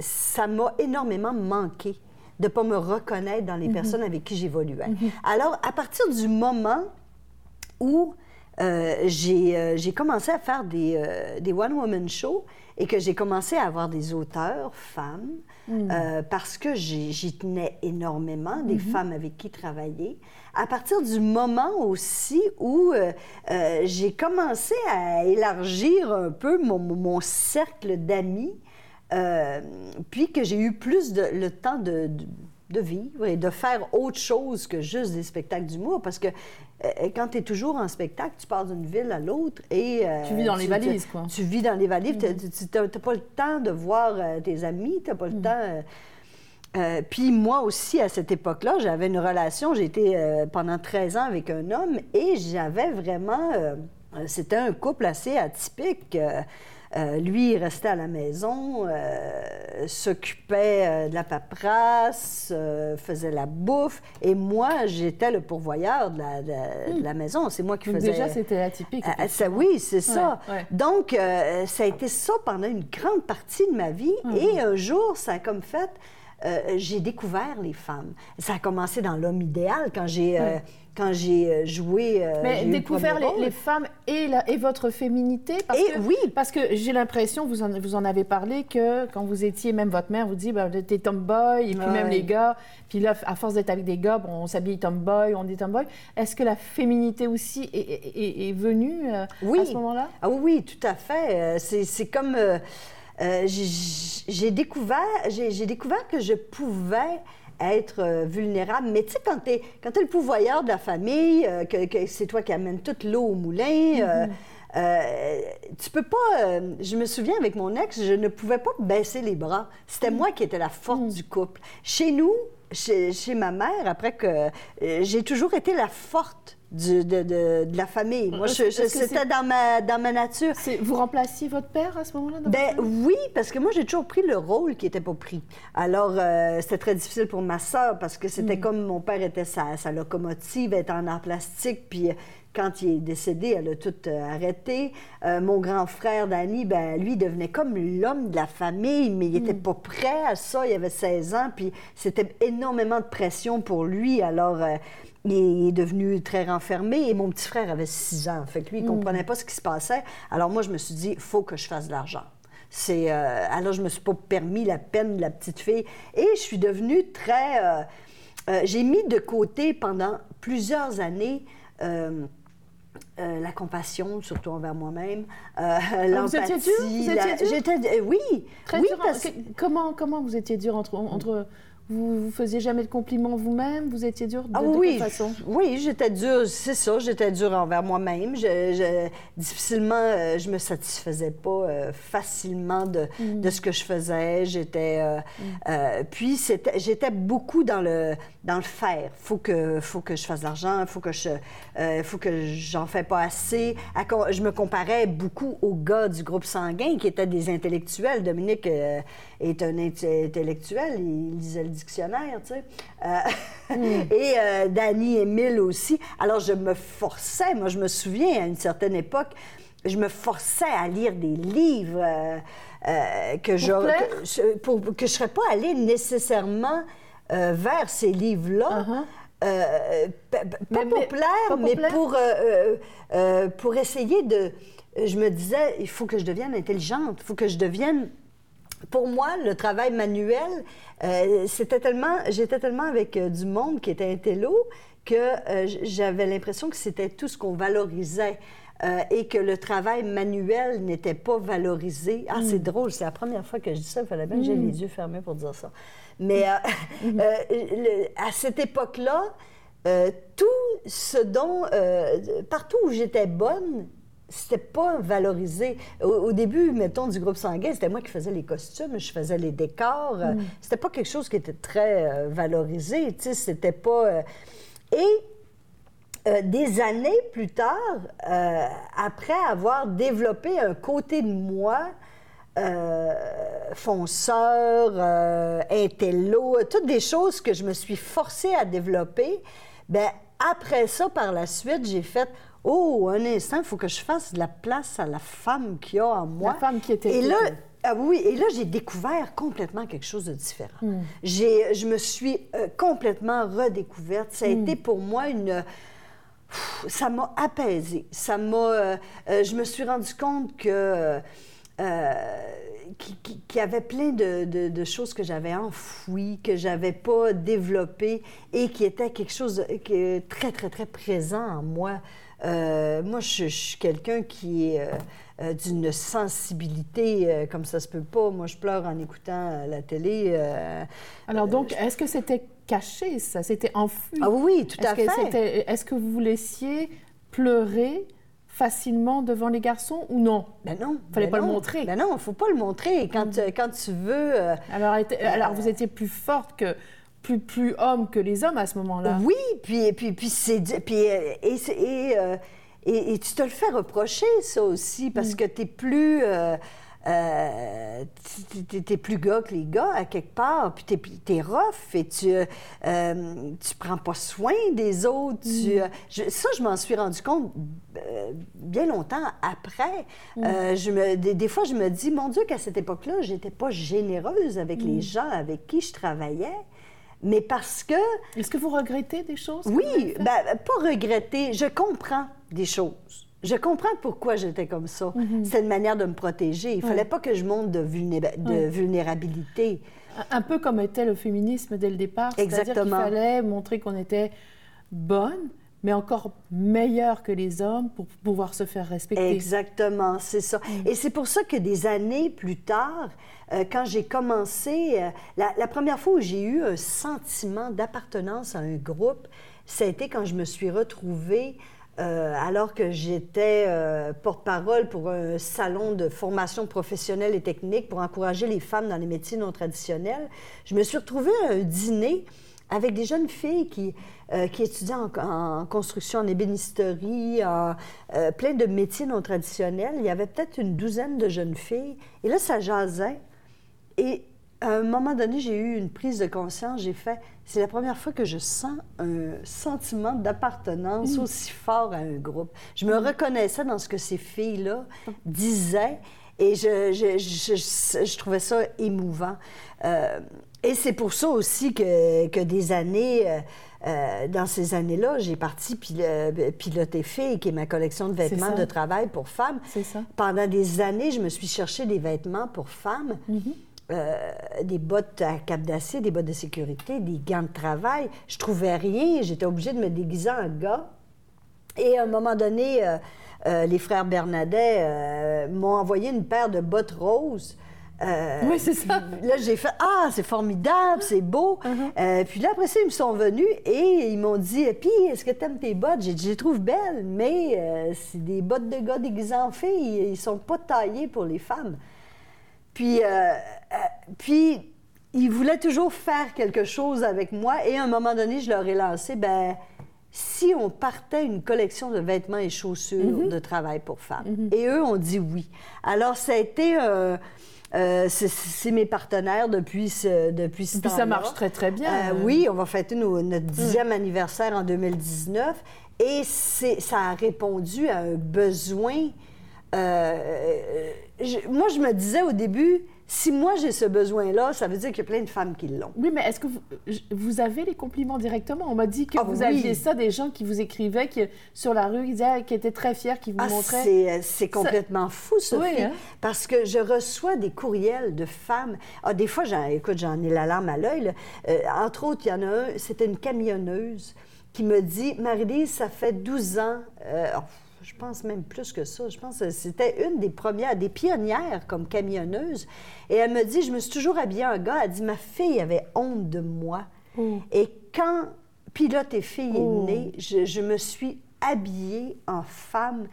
ça m'a énormément manqué de ne pas me reconnaître dans les personnes avec qui j'évoluais. Alors, à partir du moment où euh, j'ai, j'ai commencé à faire des, des one-woman shows et que j'ai commencé à avoir des auteurs femmes, parce que j'y tenais énormément, des femmes avec qui travailler, à partir du moment aussi où euh, euh, j'ai commencé à élargir un peu mon, mon cercle d'amis, euh, puis que j'ai eu plus de, le temps de, de, vivre et de faire autre chose que juste des spectacles d'humour, parce que quand tu es toujours en spectacle, tu pars d'une ville à l'autre et... tu vis dans les valises, quoi. Tu vis dans les valises. Mm-hmm. Tu n'as pas le temps de voir tes amis, tu n'as pas le mm. temps... Euh, puis moi aussi, à cette époque-là, j'avais une relation. J'ai été euh, pendant 13 ans avec un homme et j'avais vraiment... Euh, c'était un couple assez atypique. Lui, il restait à la maison, s'occupait de la paperasse, faisait la bouffe. Et moi, j'étais le pourvoyeur de la, hmm. maison. C'est moi qui faisais... Déjà, c'était atypique. ça, oui, c'est ça. Donc, ça a été ça pendant une grande partie de ma vie. Hmm. Et un jour, ça a comme fait... Euh, j'ai découvert les femmes. Ça a commencé dans l'homme idéal quand j'ai euh, quand j'ai euh, joué. Mais découvert les, les, femmes et, la, et votre féminité. Parce et que, oui. Parce que j'ai l'impression, vous en, vous en avez parlé, que quand vous étiez, même votre mère vous dit, ben, t'es tomboy, et puis même les gars. Puis là, à force d'être avec des gars, bon, on s'habille tomboy, on dit tomboy. Est-ce que la féminité aussi est, est, venue à ce moment-là? Ah oui, tout à fait. C'est comme. Euh, j'ai découvert, j'ai découvert que je pouvais être euh, vulnérable. Mais tu sais, quand tu es, es, le pouvoyeur de la famille, euh, que, c'est toi qui amènes toute l'eau au moulin, mm-hmm. tu peux pas. je me souviens avec mon ex, je ne pouvais pas baisser les bras. C'était mm. moi qui étais la forte mm. du couple. Chez nous, chez, chez, ma mère, après que j'ai toujours été la forte de, de, la famille. Moi, c'était dans ma, dans ma nature. Vous remplaciez votre père à ce moment-là? Ben oui, parce que moi, j'ai toujours pris le rôle qui n'était pas pris. Alors, euh, c'était très difficile pour ma soeur parce que c'était mm. comme mon père était sa, sa locomotive, était en art plastique, puis quand il est décédé, elle a tout euh, arrêté. Euh, mon grand frère, Danny, ben, lui, devenait comme l'homme de la famille, mais il n'était mm. pas prêt à ça. Il avait 16 ans, puis c'était énormément de pression pour lui. Alors, il est devenu très renfermé et mon petit frère avait 6 ans. Fait que lui, il ne hmm. comprenait pas ce qui se passait. Alors moi, je me suis dit, il faut que je fasse de l'argent. C'est, euh, alors, je ne me suis pas permis la peine de la petite fille. Et je suis devenue très... Euh, euh, j'ai mis de côté pendant plusieurs années... la compassion, surtout envers moi-même, l'empathie. Vous étiez dur? J'étais, oui. Très oui, comment, comment vous étiez dur entre, entre vous ne faisiez jamais de compliments vous-même? Vous étiez dur de, ah, oui, façon? Oui, j'étais dur, c'est ça, j'étais dur envers moi-même. Je, difficilement, euh, je me satisfaisais pas euh, facilement de, mm. de, ce que je faisais. J'étais... Euh, mm. puis, j'étais beaucoup dans le, dans le faire. faut que, faut que je fasse de l'argent, faut que je... faut que j'en fais pas assez. je me comparais beaucoup aux gars du groupe sanguin qui étaient des intellectuels. Dominique est un intellectuel, il lisait le dictionnaire, tu sais. Euh, hmm. *laughs* Et euh, Danny Emile aussi. Alors, je me forçais, moi, je me souviens, à une certaine époque, je me forçais à lire des livres euh, que, je, que, que je serais pas allée nécessairement vers ces livres-là. Uh-huh. pas, pour plaire, mais pour, pour essayer de... Je me disais, il faut que je devienne intelligente, il faut que je devienne pour moi, le travail manuel, euh, c'était tellement, j'étais tellement avec euh, du monde qui était intello que euh, j'avais l'impression que c'était tout ce qu'on valorisait. et que le travail manuel n'était pas valorisé. Ah, c'est mm. drôle, c'est la première fois que je dis ça, il fallait bien que j'ai mm. les yeux fermés pour dire ça. Mais *laughs* mm. à cette époque-là, tout ce dont, partout où j'étais bonne, c'était pas valorisé. Au, début, mettons, du groupe sanguin, c'était moi qui faisais les costumes, je faisais les décors. Mm. C'était pas quelque chose qui était très euh, valorisé, tu sais, c'était pas... Euh, et euh, des années plus tard, après avoir développé un côté de moi, fonceur, intello, toutes des choses que je me suis forcée à développer, ben après ça, par la suite, j'ai fait oh, un instant, il faut que je fasse de la place à la femme qu'il y a en moi. La femme qui était Et là, ah oui, et là, j'ai découvert complètement quelque chose de différent. Hmm. J'ai, je me suis euh, complètement redécouverte. Ça a Hmm. été pour moi une... Pff, Ça m'a apaisée. Ça m'a... euh, euh, je me suis rendu compte que... euh, qui- qui- qu'il y avait plein de, de- de choses que j'avais enfouies, que j'avais pas développées et qui étaient quelque chose de qui est très, très, très présent en moi. Euh, moi, je, je suis quelqu'un qui est euh, euh, d'une sensibilité euh, comme ça se peut pas. Moi, je pleure en écoutant la télé. Alors donc, est-ce que c'était caché, ça? C'était enfoui Ah oui, tout à fait. Est-ce que vous vous laissiez pleurer facilement devant les garçons ou non? Ben non. Fallait ben pas le montrer. Ben non, faut pas le montrer. Quand, euh, quand tu veux. alors, alors, vous étiez plus forte que... Plus, plus homme que les hommes à ce moment-là. Oui, puis, puis, puis c'est. Puis, euh, et, euh, et- et tu te le fais reprocher, ça aussi, parce que tu es plus. euh, euh, t'es plus gars que les gars, à quelque part, puis t'es, t'es rough et tu, euh, tu prends pas soin des autres. tu, euh, je- ça, je m'en suis rendu compte euh, bien longtemps après. Euh, je me, des, des fois, je me dis, mon Dieu, qu'à cette époque-là, j'étais pas généreuse avec les gens avec qui je travaillais, mais parce que Est-ce que vous regrettez des choses oui, ben, pas regretter. Je comprends des choses. Je comprends pourquoi j'étais comme ça. Mhm. C'est une manière de me protéger. Il fallait pas que je monte de, vulnérabilité. Un peu comme était le féminisme dès le départ. C'est-à-dire qu'il Exactement. fallait montrer qu'on était bonne, mais encore meilleure que les hommes pour pouvoir se faire respecter. Exactement, c'est ça. Mm. Et c'est pour ça que des années plus tard, euh, quand j'ai commencé, euh, la, la première fois où j'ai eu un sentiment d'appartenance à un groupe, ça a été quand je me suis retrouvée, euh, alors que j'étais euh, porte-parole pour un salon de formation professionnelle et technique pour encourager les femmes dans les métiers non traditionnels. Je me suis retrouvée à un dîner avec des jeunes filles qui, euh, qui étudiaient en, en construction, en ébénisterie, en euh, plein de métiers non traditionnels. Il y avait peut-être une douzaine de jeunes filles. Et là, ça jasait. Et à un moment donné, j'ai eu une prise de conscience. J'ai fait, c'est la première fois que je sens un sentiment d'appartenance aussi fort à un groupe. Je me reconnaissais dans ce que ces filles-là disaient. Et je, je, je- je- trouvais ça émouvant. Euh, et c'est pour ça aussi que, que des années, euh, euh, dans ces années-là, j'ai parti pil- piloter Filles, qui est ma collection de vêtements de travail pour femmes. C'est ça. Pendant des années, je me suis cherché des vêtements pour femmes. Euh, des bottes à cap d'acier, des bottes de sécurité, des gants de travail. Je trouvais rien. J'étais obligée de me déguiser en gars. Et à un moment donné, euh, euh, les frères Bernadet euh, m'ont envoyé une paire de bottes roses. Euh, Oui, c'est ça. Là, j'ai fait Ah, c'est formidable, c'est beau. *laughs* Uh-huh. Euh, puis là, après ça, ils me sont venus et ils m'ont dit Puis, est-ce que tu aimes tes bottes J'ai dit Je les trouve belles, mais euh, c'est des bottes de gars déguisés en filles. Ils sont pas taillés pour les femmes. Puis, puis ils voulaient toujours faire quelque chose avec moi. Et à un moment donné, je leur ai lancé ben si on partait une collection de vêtements et chaussures de travail pour femmes. Et eux ont dit oui. Alors, ça a été. euh, euh, c'est- mes partenaires depuis ce, depuis ce Puis ça marche très, très bien. Euh, oui, on va fêter nos- notre dixième anniversaire en 2019 et ça a répondu à un besoin. euh, je- moi, je me disais au début, si moi j'ai ce besoin-là, ça veut dire qu'il y a plein de femmes qui l'ont. Oui, mais est-ce que vous, avez les compliments directement? On m'a dit que Ah vous oui. aviez ça, des gens qui vous écrivaient qui, sur la rue, ils disaient, qui étaient très fiers, qui vous Ah, montraient. c'est, euh, c'est complètement fou, Sophie. Oui, hein? Parce que je reçois des courriels de femmes. Ah, des fois, écoute, j'en ai la larme à l'œil. Euh, entre autres, il y en a un, c'était une camionneuse qui me dit Marie-Lise, ça fait 12 ans. euh, oh, je pense même plus que ça. Je pense que c'était une des premières, des pionnières comme camionneuse. Et elle me dit, je me suis toujours habillée en gars. Elle dit, ma fille avait honte de moi. Oh. Et quand Pilote et fille Oh. est née, je, je me suis habillée en femme.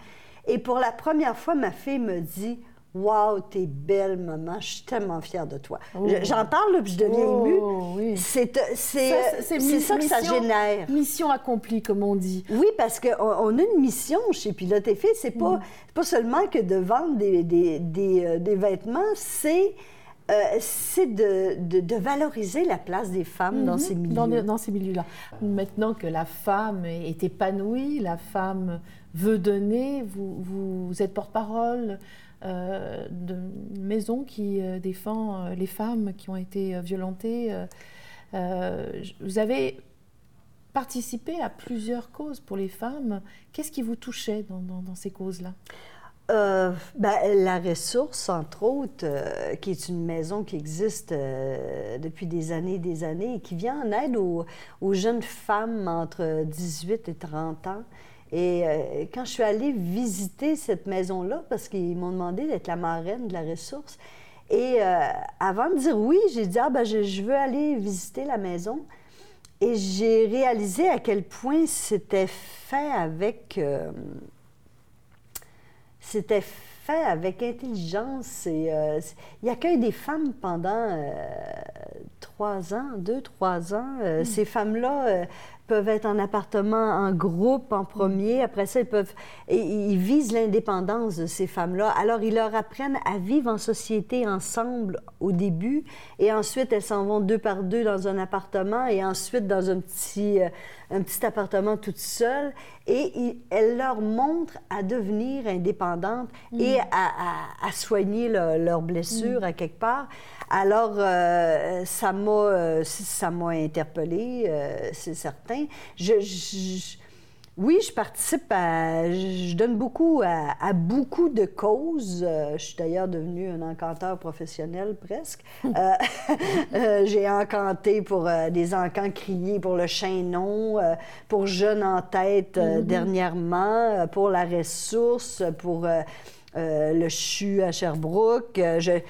Et pour la première fois, ma fille me dit Wow, t'es belle, maman, je suis tellement fière de toi. Oh. Je- J'en parle, là, puis je deviens Oh, émue. oui. C'est Ça, c'est mi- ça que ça mission- génère. Mission accomplie, comme on dit. Oui, parce qu'on on a une mission chez Pilote et Filles. C'est Mm. pas, c'est pas seulement que de vendre des, des, des, euh, des vêtements, c'est Euh, c'est de, de- de valoriser la place des femmes dans Mhm, ces milieux. Dans, dans ces milieux-là. Maintenant que la femme est épanouie, la femme veut donner, vous, vous êtes porte-parole euh, d'une maison qui euh, défend euh, les femmes qui ont été euh, violentées. vous avez participé à plusieurs causes pour les femmes. Qu'est-ce qui vous touchait dans, ces causes-là? Euh, ben, la ressource, entre autres, qui est une maison qui existe depuis des années et des années et qui vient en aide aux jeunes femmes entre 18 et 30 ans. Et euh, quand je suis allée visiter cette maison-là, parce qu'ils m'ont demandé d'être la marraine de la ressource, et euh, avant de dire oui, j'ai dit, ah ben je, je veux aller visiter la maison. Et j'ai réalisé à quel point c'était fait avec... euh, c'était fait avec intelligence. Et, euh, il accueille des femmes pendant euh, trois ans, deux, trois ans. Euh, Ces femmes-là peuvent être en appartement, en groupe en premier. Après ça, ils peuvent... Et, ils visent l'indépendance de ces femmes-là. Alors, ils leur apprennent à vivre en société ensemble au début. Et ensuite, elles s'en vont deux par deux dans un appartement et ensuite dans un petit, euh, un petit appartement toute seule. Et ils- elles leur montrent à devenir indépendantes et à, à- à soigner le- leurs blessures à quelque part. Alors, euh, ça m'a euh, ça m'a interpellée, euh, c'est certain. Je, je- je- oui, je participe à. Je donne beaucoup à, à beaucoup de causes. Euh, je suis d'ailleurs devenue un encanteur professionnel presque. Euh, *laughs* euh, J'ai encanté pour des encants criés pour le chaînon, pour Jeunes en tête euh, dernièrement, pour la ressource, pour le CHU à Sherbrooke. J'ai.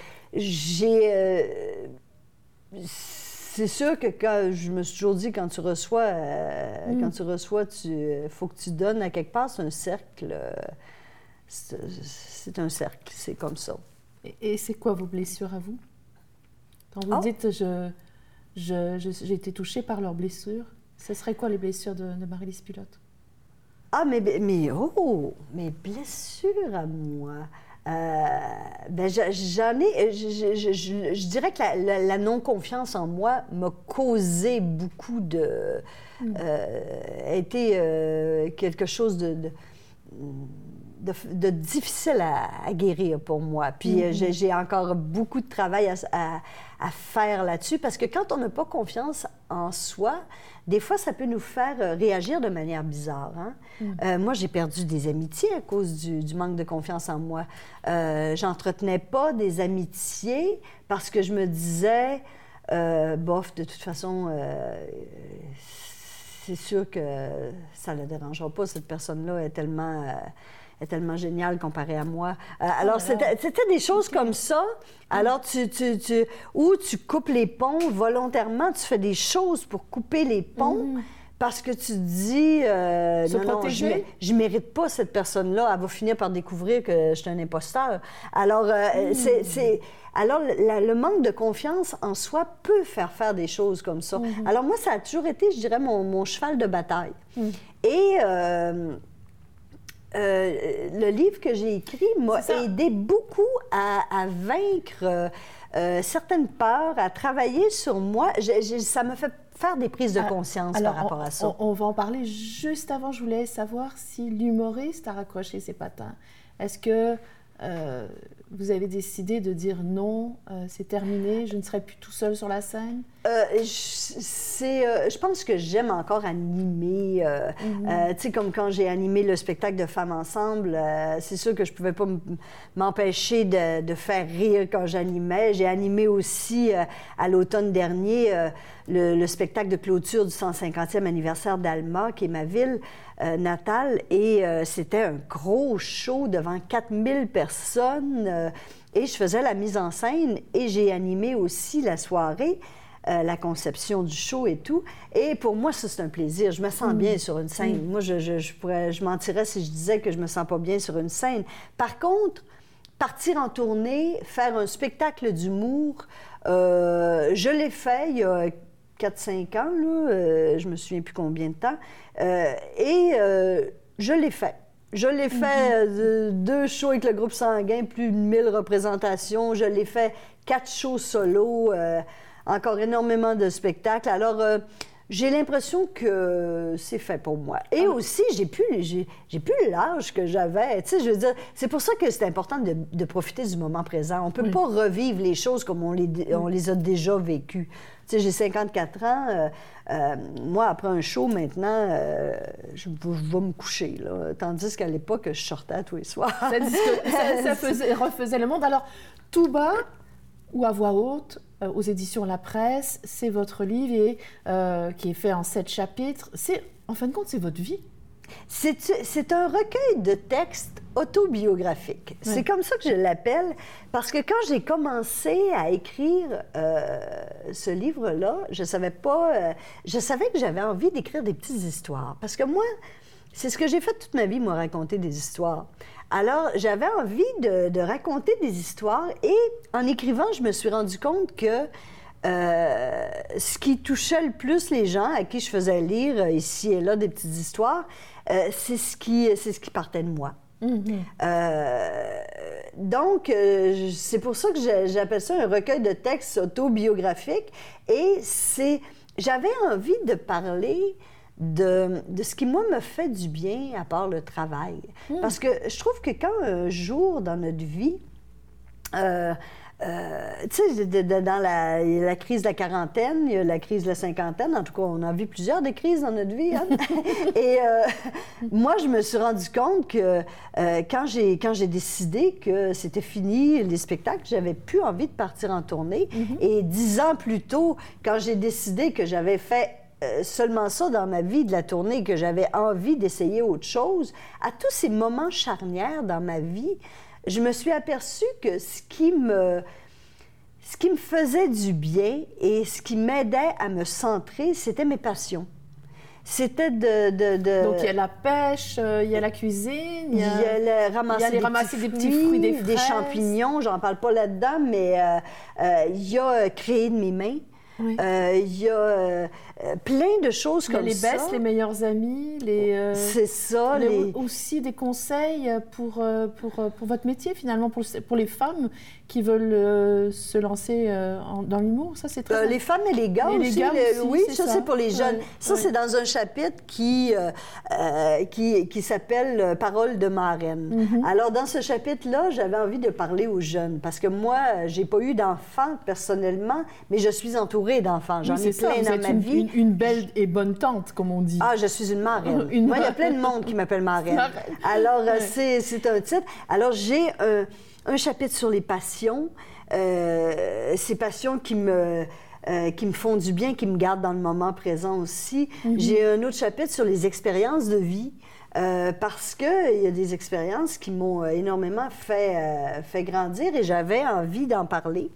C'est sûr que quand je me suis toujours dit quand tu reçois, euh, quand tu reçois, tu faut que tu donnes à quelque part. C'est un cercle. euh, c'est un cercle. C'est comme ça. Et, et c'est quoi vos blessures à vous? Quand vous Ah. dites je, je- je- j'ai été touchée par leurs blessures, ce serait quoi les blessures de, de Marie-Lise Pilote? Ah, mais, mais oh, mes blessures à moi. Euh, ben, je- j'en ai. Je, je- je- je- je dirais que la, la- la non-confiance en moi m'a causé beaucoup de. euh, a été euh, quelque chose de. de de, de difficile à, à guérir pour moi. Puis euh, j'ai- j'ai encore beaucoup de travail à, à- à faire là-dessus parce que quand on n'a pas confiance en soi, des fois, ça peut nous faire euh, réagir de manière bizarre. hein. Euh, moi, j'ai perdu des amitiés à cause du, du manque de confiance en moi. Euh, J'entretenais pas des amitiés parce que je me disais, euh, bof, de toute façon, c'est sûr que ça ne le dérangera pas. Cette personne-là est tellement, est tellement géniale comparée à moi. Euh, alors, c'était des choses comme ça. Alors, tu, tu, tu, ou tu coupes les ponts volontairement, tu fais des choses pour couper les ponts. Parce que tu te dis, euh, Se non, non, je, je mérite pas cette personne-là. Elle va finir par découvrir que je suis un imposteur. Alors, euh, c'est- c'est, alors la- le manque de confiance en soi peut faire faire des choses comme ça. Alors, moi, ça a toujours été, je dirais, mon, mon cheval de bataille. Et euh, euh, le livre que j'ai écrit m'a aidé beaucoup à, à vaincre euh, certaines peurs, à travailler sur moi. Ça me fait faire des prises de Ah, conscience alors, par rapport on, à ça. On, on va en parler juste avant. Je voulais savoir si l'humoriste a raccroché ses patins. Est-ce que euh, vous avez décidé de dire non, euh, c'est terminé, je ne serai plus tout seul sur la scène? Euh, je- euh, je pense que j'aime encore animer. euh, euh, tu sais, comme quand j'ai animé le spectacle de Femmes Ensemble, c'est sûr que je pouvais pas m'empêcher de, de faire rire quand j'animais. J'ai animé aussi à l'automne dernier le, le spectacle de clôture du 150e anniversaire d'Alma, qui est ma ville euh, natale. Et euh, c'était un gros show devant 4000 personnes. euh, et je faisais la mise en scène et j'ai animé aussi la soirée. euh, la conception du show et tout. Et pour moi, ça, c'est un plaisir. Je me sens bien sur une scène. Moi, je, je, je pourrais, je mentirais si je disais que je me sens pas bien sur une scène. Par contre, partir en tournée, faire un spectacle d'humour, je l'ai fait il y a 4-5 ans, là, euh, je me souviens plus combien de temps, euh, et euh, je l'ai fait. Je l'ai fait euh, deux shows avec le groupe Sanguin, plus de 1000 représentations. Je l'ai fait quatre shows solo, euh, encore énormément de spectacles. Alors, euh, j'ai l'impression que c'est fait pour moi. Et aussi, j'ai plus, j'ai, j'ai plus l'âge que j'avais. Tu sais, je veux dire, c'est pour ça que c'est important de, de profiter du moment présent. On peut pas revivre les choses comme on les, on les a déjà vécues. Tu sais, j'ai 54 ans. euh, euh, moi, après un show, maintenant, euh, je, vais me coucher. Là. Tandis qu'à l'époque, je sortais tous les soirs. Ça, *laughs* faisait- refaisait le monde. Alors, tout bas ou à voix haute, aux éditions La Presse, c'est votre livre et, qui est fait en sept chapitres. C'est, en fin de compte, c'est votre vie. C'est un recueil de textes autobiographiques. C'est comme ça que je l'appelle, parce que quand j'ai commencé à écrire euh, ce livre-là, je savais pas, euh, je savais que j'avais envie d'écrire des petites histoires, parce que moi, c'est ce que j'ai fait toute ma vie, moi, raconter des histoires. Alors, j'avais envie de, de raconter des histoires et en écrivant, je me suis rendu compte que euh, ce qui touchait le plus les gens à qui je faisais lire ici et là des petites histoires, euh, c'est ce qui c'est ce qui partait de moi. Euh, donc, euh, c'est pour ça que j'appelle ça un recueil de textes autobiographiques. Et c'est, j'avais envie de parler de, de ce qui, moi, me fait du bien à part le travail. Parce que je trouve que quand un jour dans notre vie, euh, euh, tu sais, dans la, crise de la quarantaine, il y a la crise de la cinquantaine. En tout cas, on a vu plusieurs des crises dans notre vie. hein. *laughs* Et euh, moi, je me suis rendu compte que euh, quand j'ai quand j'ai décidé que c'était fini les spectacles, j'avais plus envie de partir en tournée. Et dix ans plus tôt, quand j'ai décidé que j'avais fait euh, seulement ça dans ma vie de la tournée, que j'avais envie d'essayer autre chose, à tous ces moments charnières dans ma vie, je me suis aperçue que ce qui me, ce qui me faisait du bien et ce qui m'aidait à me centrer, c'était mes passions. C'était de... de, de- Donc, il y a la pêche, euh, il y a la cuisine, il y a le ramasser, il y a les des, ramasser petits des petits fruits, des des fraises. champignons, j'en parle pas là-dedans, mais euh, euh, il y a créer de mes mains. Oui. Euh, il y a euh, plein de choses comme les ça. bestes, les meilleurs amis, les, euh, C'est ça, les- les... aussi des conseils pour, euh, pour, pour votre métier, finalement, pour, pour les femmes qui veulent euh, se lancer en- dans l'humour. Ça, c'est très les femmes et les gars Et les aussi. gars le- aussi, oui, ça, ça. c'est pour les jeunes. Ouais, ça, ouais. c'est dans un chapitre qui, qui, qui s'appelle Parole de marraine. Mm-hmm. Alors, dans ce chapitre-là, j'avais envie de parler aux jeunes parce que moi, j'ai pas eu d'enfants personnellement, mais je suis entourée d'enfants. J'en Oui, ai ça, plein dans ma vie. Une- une belle et bonne tante, comme on dit. Ah, je suis une marraine. *laughs* Une Moi, il y a plein de monde qui m'appelle marraine. Marraine. Alors, euh, Ouais. c'est, c'est un titre. Alors, j'ai un, un chapitre sur les passions. Euh, ces passions qui me, euh, qui me font du bien, qui me gardent dans le moment présent aussi. Mhm. J'ai un autre chapitre sur les expériences de vie. euh, parce qu'il y a des expériences qui m'ont énormément fait, euh, fait grandir et j'avais envie d'en parler.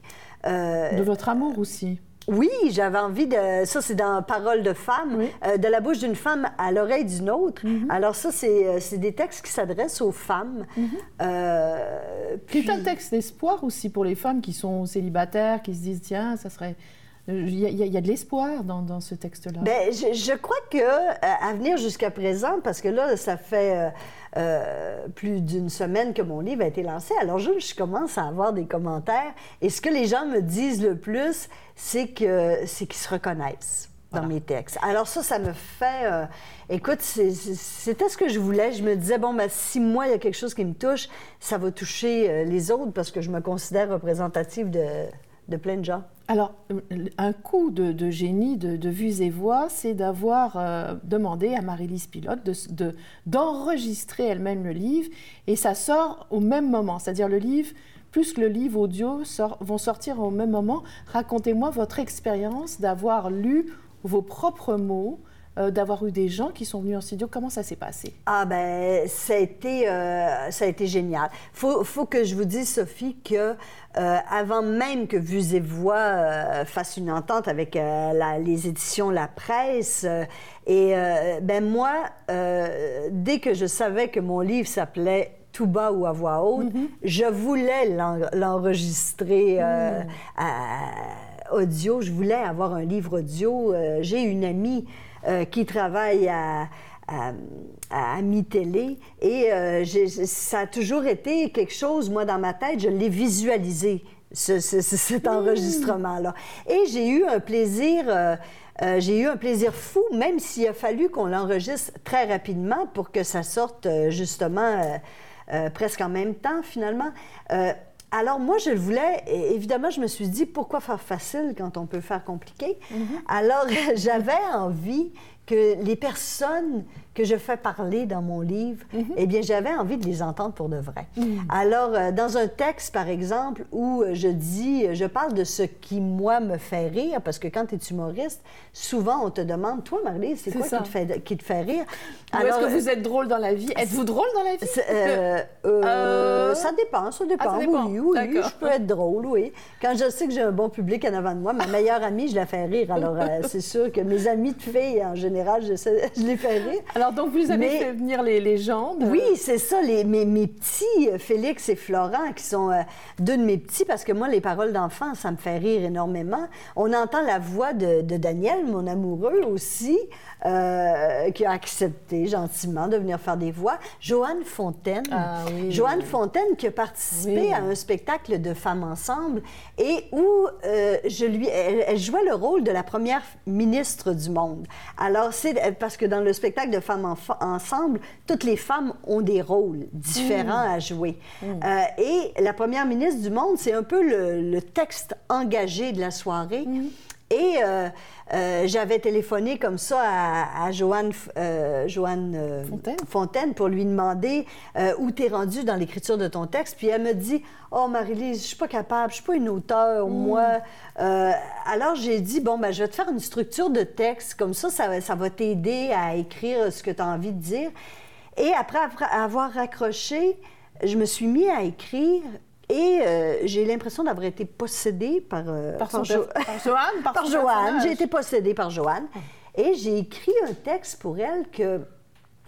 De votre amour aussi. Oui, j'avais envie de. Ça, c'est dans Parole de femme, Oui. euh, de la bouche d'une femme à l'oreille d'une autre. Alors, ça, c'est euh, c'est des textes qui s'adressent aux femmes. Euh, C'est un texte d'espoir aussi pour les femmes qui sont célibataires, qui se disent tiens, ça serait. Il y, a- il y de l'espoir dans, dans ce texte-là. Ben, je, je crois que à venir jusqu'à présent, parce que là, ça fait euh, plus d'une semaine que mon livre a été lancé, alors je, je commence à avoir des commentaires. Et ce que les gens me disent le plus, c'est que c'est qu'ils se reconnaissent dans mes textes. Alors ça, ça me fait... euh, écoute, c'était ce que je voulais. Je me disais, bon, ben, si moi, il y a quelque chose qui me touche, ça va toucher euh, les autres parce que je me considère représentative de, de plein de gens. Alors, euh, un coup de, génie de, de vues et voix, c'est d'avoir euh, demandé à Marie-Lise Pilote de- de- d'enregistrer elle-même le livre, et ça sort au même moment. C'est-à-dire le livre, plus que le livre audio, vont sortir au même moment. Racontez-moi votre expérience d'avoir lu vos propres mots, euh, d'avoir eu des gens qui sont venus en studio. Comment ça s'est passé? Ah ben, ça a été, euh, ça a été génial. Faut, faut que je vous dise, Sophie, que euh, avant même que Vues et Voix euh, fasse une entente avec euh, la- les éditions La Presse, euh, et euh, ben moi, euh, dès que je savais que mon livre s'appelait tout bas ou à voix haute, je voulais l'en- l'enregistrer euh, à- audio. Je voulais avoir un livre audio. Euh, J'ai une amie euh, qui travaille à, à, à Ami Télé. Et euh, ça a toujours été quelque chose, moi, dans ma tête, je l'ai visualisé, ce- ce- ce- cet enregistrement-là. Et j'ai eu un plaisir... euh, euh, j'ai eu un plaisir fou, même s'il a fallu qu'on l'enregistre très rapidement pour que ça sorte euh, justement presque en même temps, finalement. Alors moi, je le voulais, et évidemment, je me suis dit, pourquoi faire facile quand on peut faire compliqué? Alors, *laughs* j'avais envie que les personnes que je fais parler dans mon livre, eh bien, j'avais envie de les entendre pour de vrai. Alors, euh, dans un texte, par exemple, où euh, je dis, je parle de ce qui, moi, me fait rire, parce que quand tu es humoriste, souvent, on te demande, toi, Marie, c'est quoi qui te, fait, qui te fait rire? Ou est-ce que vous êtes drôle dans la vie? Êtes-vous drôle dans la vie? *laughs* euh, euh, Euh, Ça dépend, ça dépend. Ah, ça dépend. Oui, oui, D'accord. je peux être drôle, oui. Quand je sais que j'ai un bon public en avant de moi, ma meilleure amie, je la fais rire. Alors, euh, c'est sûr que mes amis de filles, en général, je, sais- *laughs* je les fais rire. Alors, donc, vous avez Mais- fait venir les légendes. Oui, c'est ça, les, mes, mes petits, euh, Félix et Florent, qui sont euh, deux de mes petits, parce que moi, les paroles d'enfants, ça me fait rire énormément. On entend la voix de, de Daniel, mon amoureux aussi, euh, qui a accepté gentiment de venir faire des voix. Joanne Fontaine. Ah oui. Joanne Fontaine qui a participé Oui. à un spectacle de femmes ensemble et où euh, je lui, elle, elle jouait le rôle de la première ministre du monde. Alors, c'est parce que dans le spectacle de femmes ensemble, toutes les femmes ont des rôles différents à jouer. Euh, et la première ministre du monde, c'est un peu le, le texte engagé de la soirée. Et euh, euh, j'avais téléphoné comme ça à, à Joanne, euh, Joanne Fontaine. Fontaine pour lui demander où t'es rendu dans l'écriture de ton texte. Puis elle me dit Oh, Marie-Lise, je suis pas capable, je suis pas une auteure, moi. Euh, alors j'ai dit Bon, ben, je vais te faire une structure de texte, comme ça, ça, va- ça va t'aider à écrire ce que tu as envie de dire. Et après avoir raccroché, je me suis mis à écrire. Et euh, j'ai l'impression d'avoir été possédée par, euh, Par Jo- Joanne, par Joanne. *laughs* J'ai été possédée par Joanne. Et j'ai écrit un texte pour elle que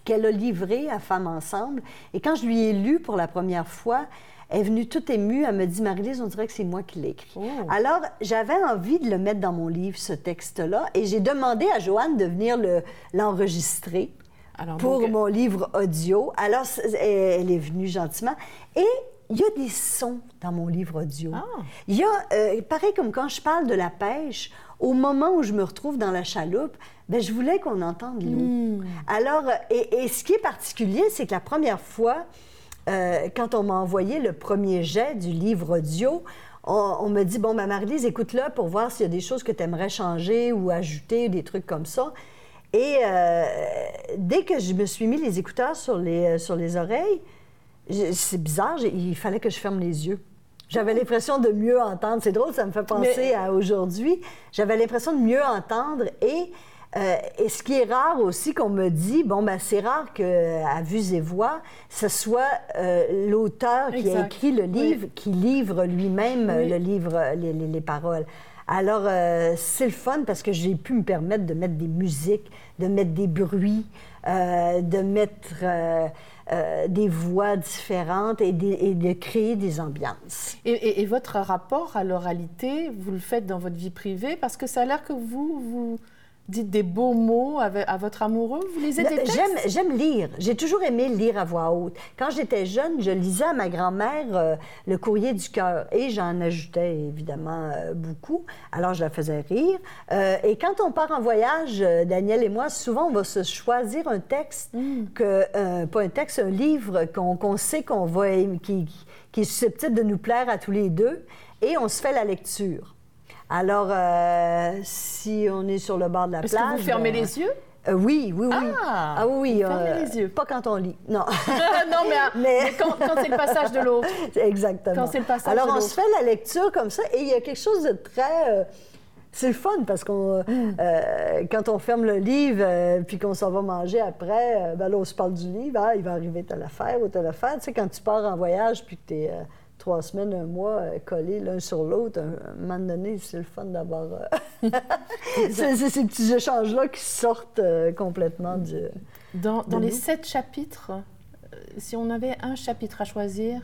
qu'elle a livré à Femmes Ensemble. Et quand je lui ai lu pour la première fois, elle est venue toute émue. Elle me dit, Marie-Lise, on dirait que c'est moi qui l'ai écrit. Oh. Alors, j'avais envie de le mettre dans mon livre, ce texte-là. Et j'ai demandé à Joanne de venir le- l'enregistrer pour donc, mon livre audio. Alors, elle est venue gentiment. Et il y a des sons dans mon livre audio. Ah. Il y a, euh, pareil comme quand je parle de la pêche, au moment où je me retrouve dans la chaloupe, ben, je voulais qu'on entende l'eau. Hmm. Alors, euh, et, et ce qui est particulier, c'est que la première fois, euh, quand on m'a envoyé le premier jet du livre audio, on, on me dit, bon, ben, Marie-Lise, écoute-le pour voir s'il y a des choses que tu aimerais changer ou ajouter, des trucs comme ça. Et euh, dès que je me suis mis les écouteurs sur les, sur les oreilles, c'est bizarre, il fallait que je ferme les yeux. J'avais l'impression de mieux entendre. C'est drôle, ça me fait penser Mais- à aujourd'hui. J'avais l'impression de mieux entendre. Et, euh, et ce qui est rare aussi qu'on me dit, bon, ben, c'est rare qu'à Vues et Voix, ce soit euh, l'auteur qui a écrit le livre qui livre lui-même Oui. le livre, les, les- les paroles. Alors, euh, c'est le fun parce que j'ai pu me permettre de mettre des musiques, de mettre des bruits, euh, de mettre euh, des voix différentes et, de créer des ambiances. Et votre rapport à l'oralité, vous le faites dans votre vie privée parce que ça a l'air que vous, vous dites des beaux mots à votre amoureux? Vous lisez des textes? J'aime, lire. J'ai toujours aimé lire à voix haute. Quand j'étais jeune, je lisais à ma grand-mère euh, le courrier du cœur et j'en ajoutais évidemment euh, beaucoup. Alors je la faisais rire. Euh, et quand on part en voyage, Daniel et moi, souvent on va se choisir un texte, que, euh, pas un texte, un livre qu'on, qu'on sait qu'on va aimer- qui, qui est susceptible de nous plaire à tous les deux et on se fait la lecture. Alors, euh, si on est sur le bord de la plage... que vous fermez ben, les yeux? euh, oui, oui, oui. Ah, oui, oui. fermez les yeux. Pas quand on lit, non. *laughs* non, mais, *laughs* Mais- mais quand, quand c'est le passage de l'autre. *laughs* Exactement. Quand c'est le passage Alors, de on se fait la lecture comme ça et il y a quelque chose de très... euh, c'est le fun parce qu'on, Mm. euh, quand on ferme le livre euh, puis qu'on s'en va manger après, euh, ben là, on se parle du livre. Ah, il va arriver telle affaire ou telle affaire. Tu sais, quand tu pars en voyage puis que tu es trois semaines, un mois euh, collés l'un sur l'autre, un, un moment donné, c'est le fun d'avoir euh, *laughs* ces petits échanges-là qui sortent euh, complètement du. Dans, dans les sept chapitres, si on avait un chapitre à choisir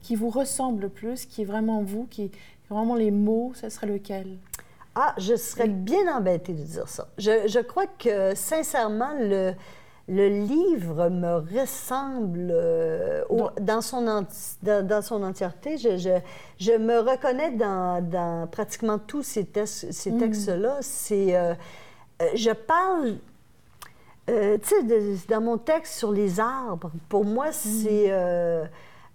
qui vous ressemble le plus, qui est vraiment vous, qui est vraiment les mots, ce serait lequel? Ah, je serais bien embêtée de dire ça. Je, je crois que, sincèrement, le, le livre me ressemble euh, au- dans, son enti- dans, dans son entièreté. Je, je- je me reconnais dans, dans pratiquement tous ces, textes- ces Mm. textes-là. C'est, euh, euh, je parle, euh, tu sais, dans mon texte sur les arbres. Pour moi, c'est... euh,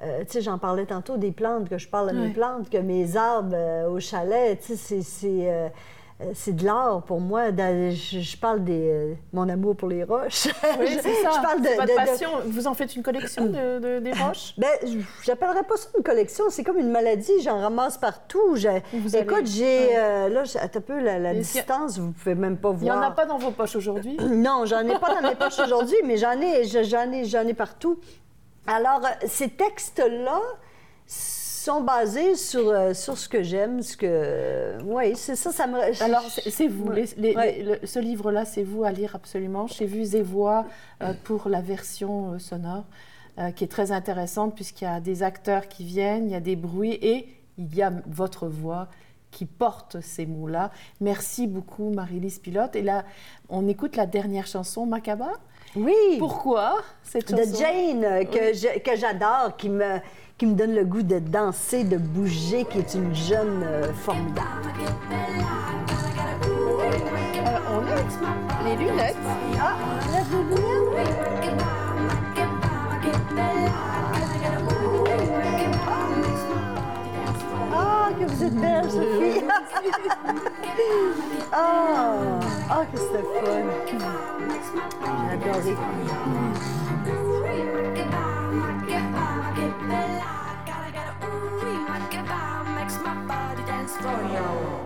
tu sais, j'en parlais tantôt des plantes, que je parle à mes plantes, que mes arbres euh, au chalet, tu sais, c'est- c'est... euh, euh, c'est de l'art pour moi. Je, parle de mon amour pour les roches. Oui, *laughs* je, c'est ça. je parle de, votre de- de- passion. Vous en faites une collection de, de- des roches? ben, je- j'appellerais pas ça une collection, c'est comme une maladie, j'en ramasse partout. Je- Vous Écoute, j'ai. ouais. euh, là, un peu, la, y a- distance, vous pouvez même pas Il n'y en voir. a pas dans vos poches aujourd'hui? *clears throat* Non, j'en ai pas dans mes poches aujourd'hui, mais j'en ai, j'en ai, j'en ai partout. Alors, euh, ces textes-là sont basés sur, euh, sur ce que j'aime, ce que... oui, c'est ça, ça me... Alors, c'est vous. Ouais. Les- les- Ouais. les- le- ce livre-là, c'est vous à lire absolument chez Vues et Voix euh, pour la version euh, sonore, qui est très intéressante puisqu'il y a des acteurs qui viennent, il y a des bruits et il y a votre voix qui porte ces mots-là. Merci beaucoup, Marie-Lise Pilote. Et là, on écoute la dernière chanson, Macaba. Oui! Pourquoi cette de chanson? Jane, euh, que que j'adore, qui me, qui me donne le goût de danser, de bouger, qui est une jeune euh, formidable. Euh, on a les lunettes. Ah, les lunettes. Ah, que vous êtes belle, Sophie! *laughs* Ah, ah, que c'était fun! J'ai adoré. makes my body dance for you.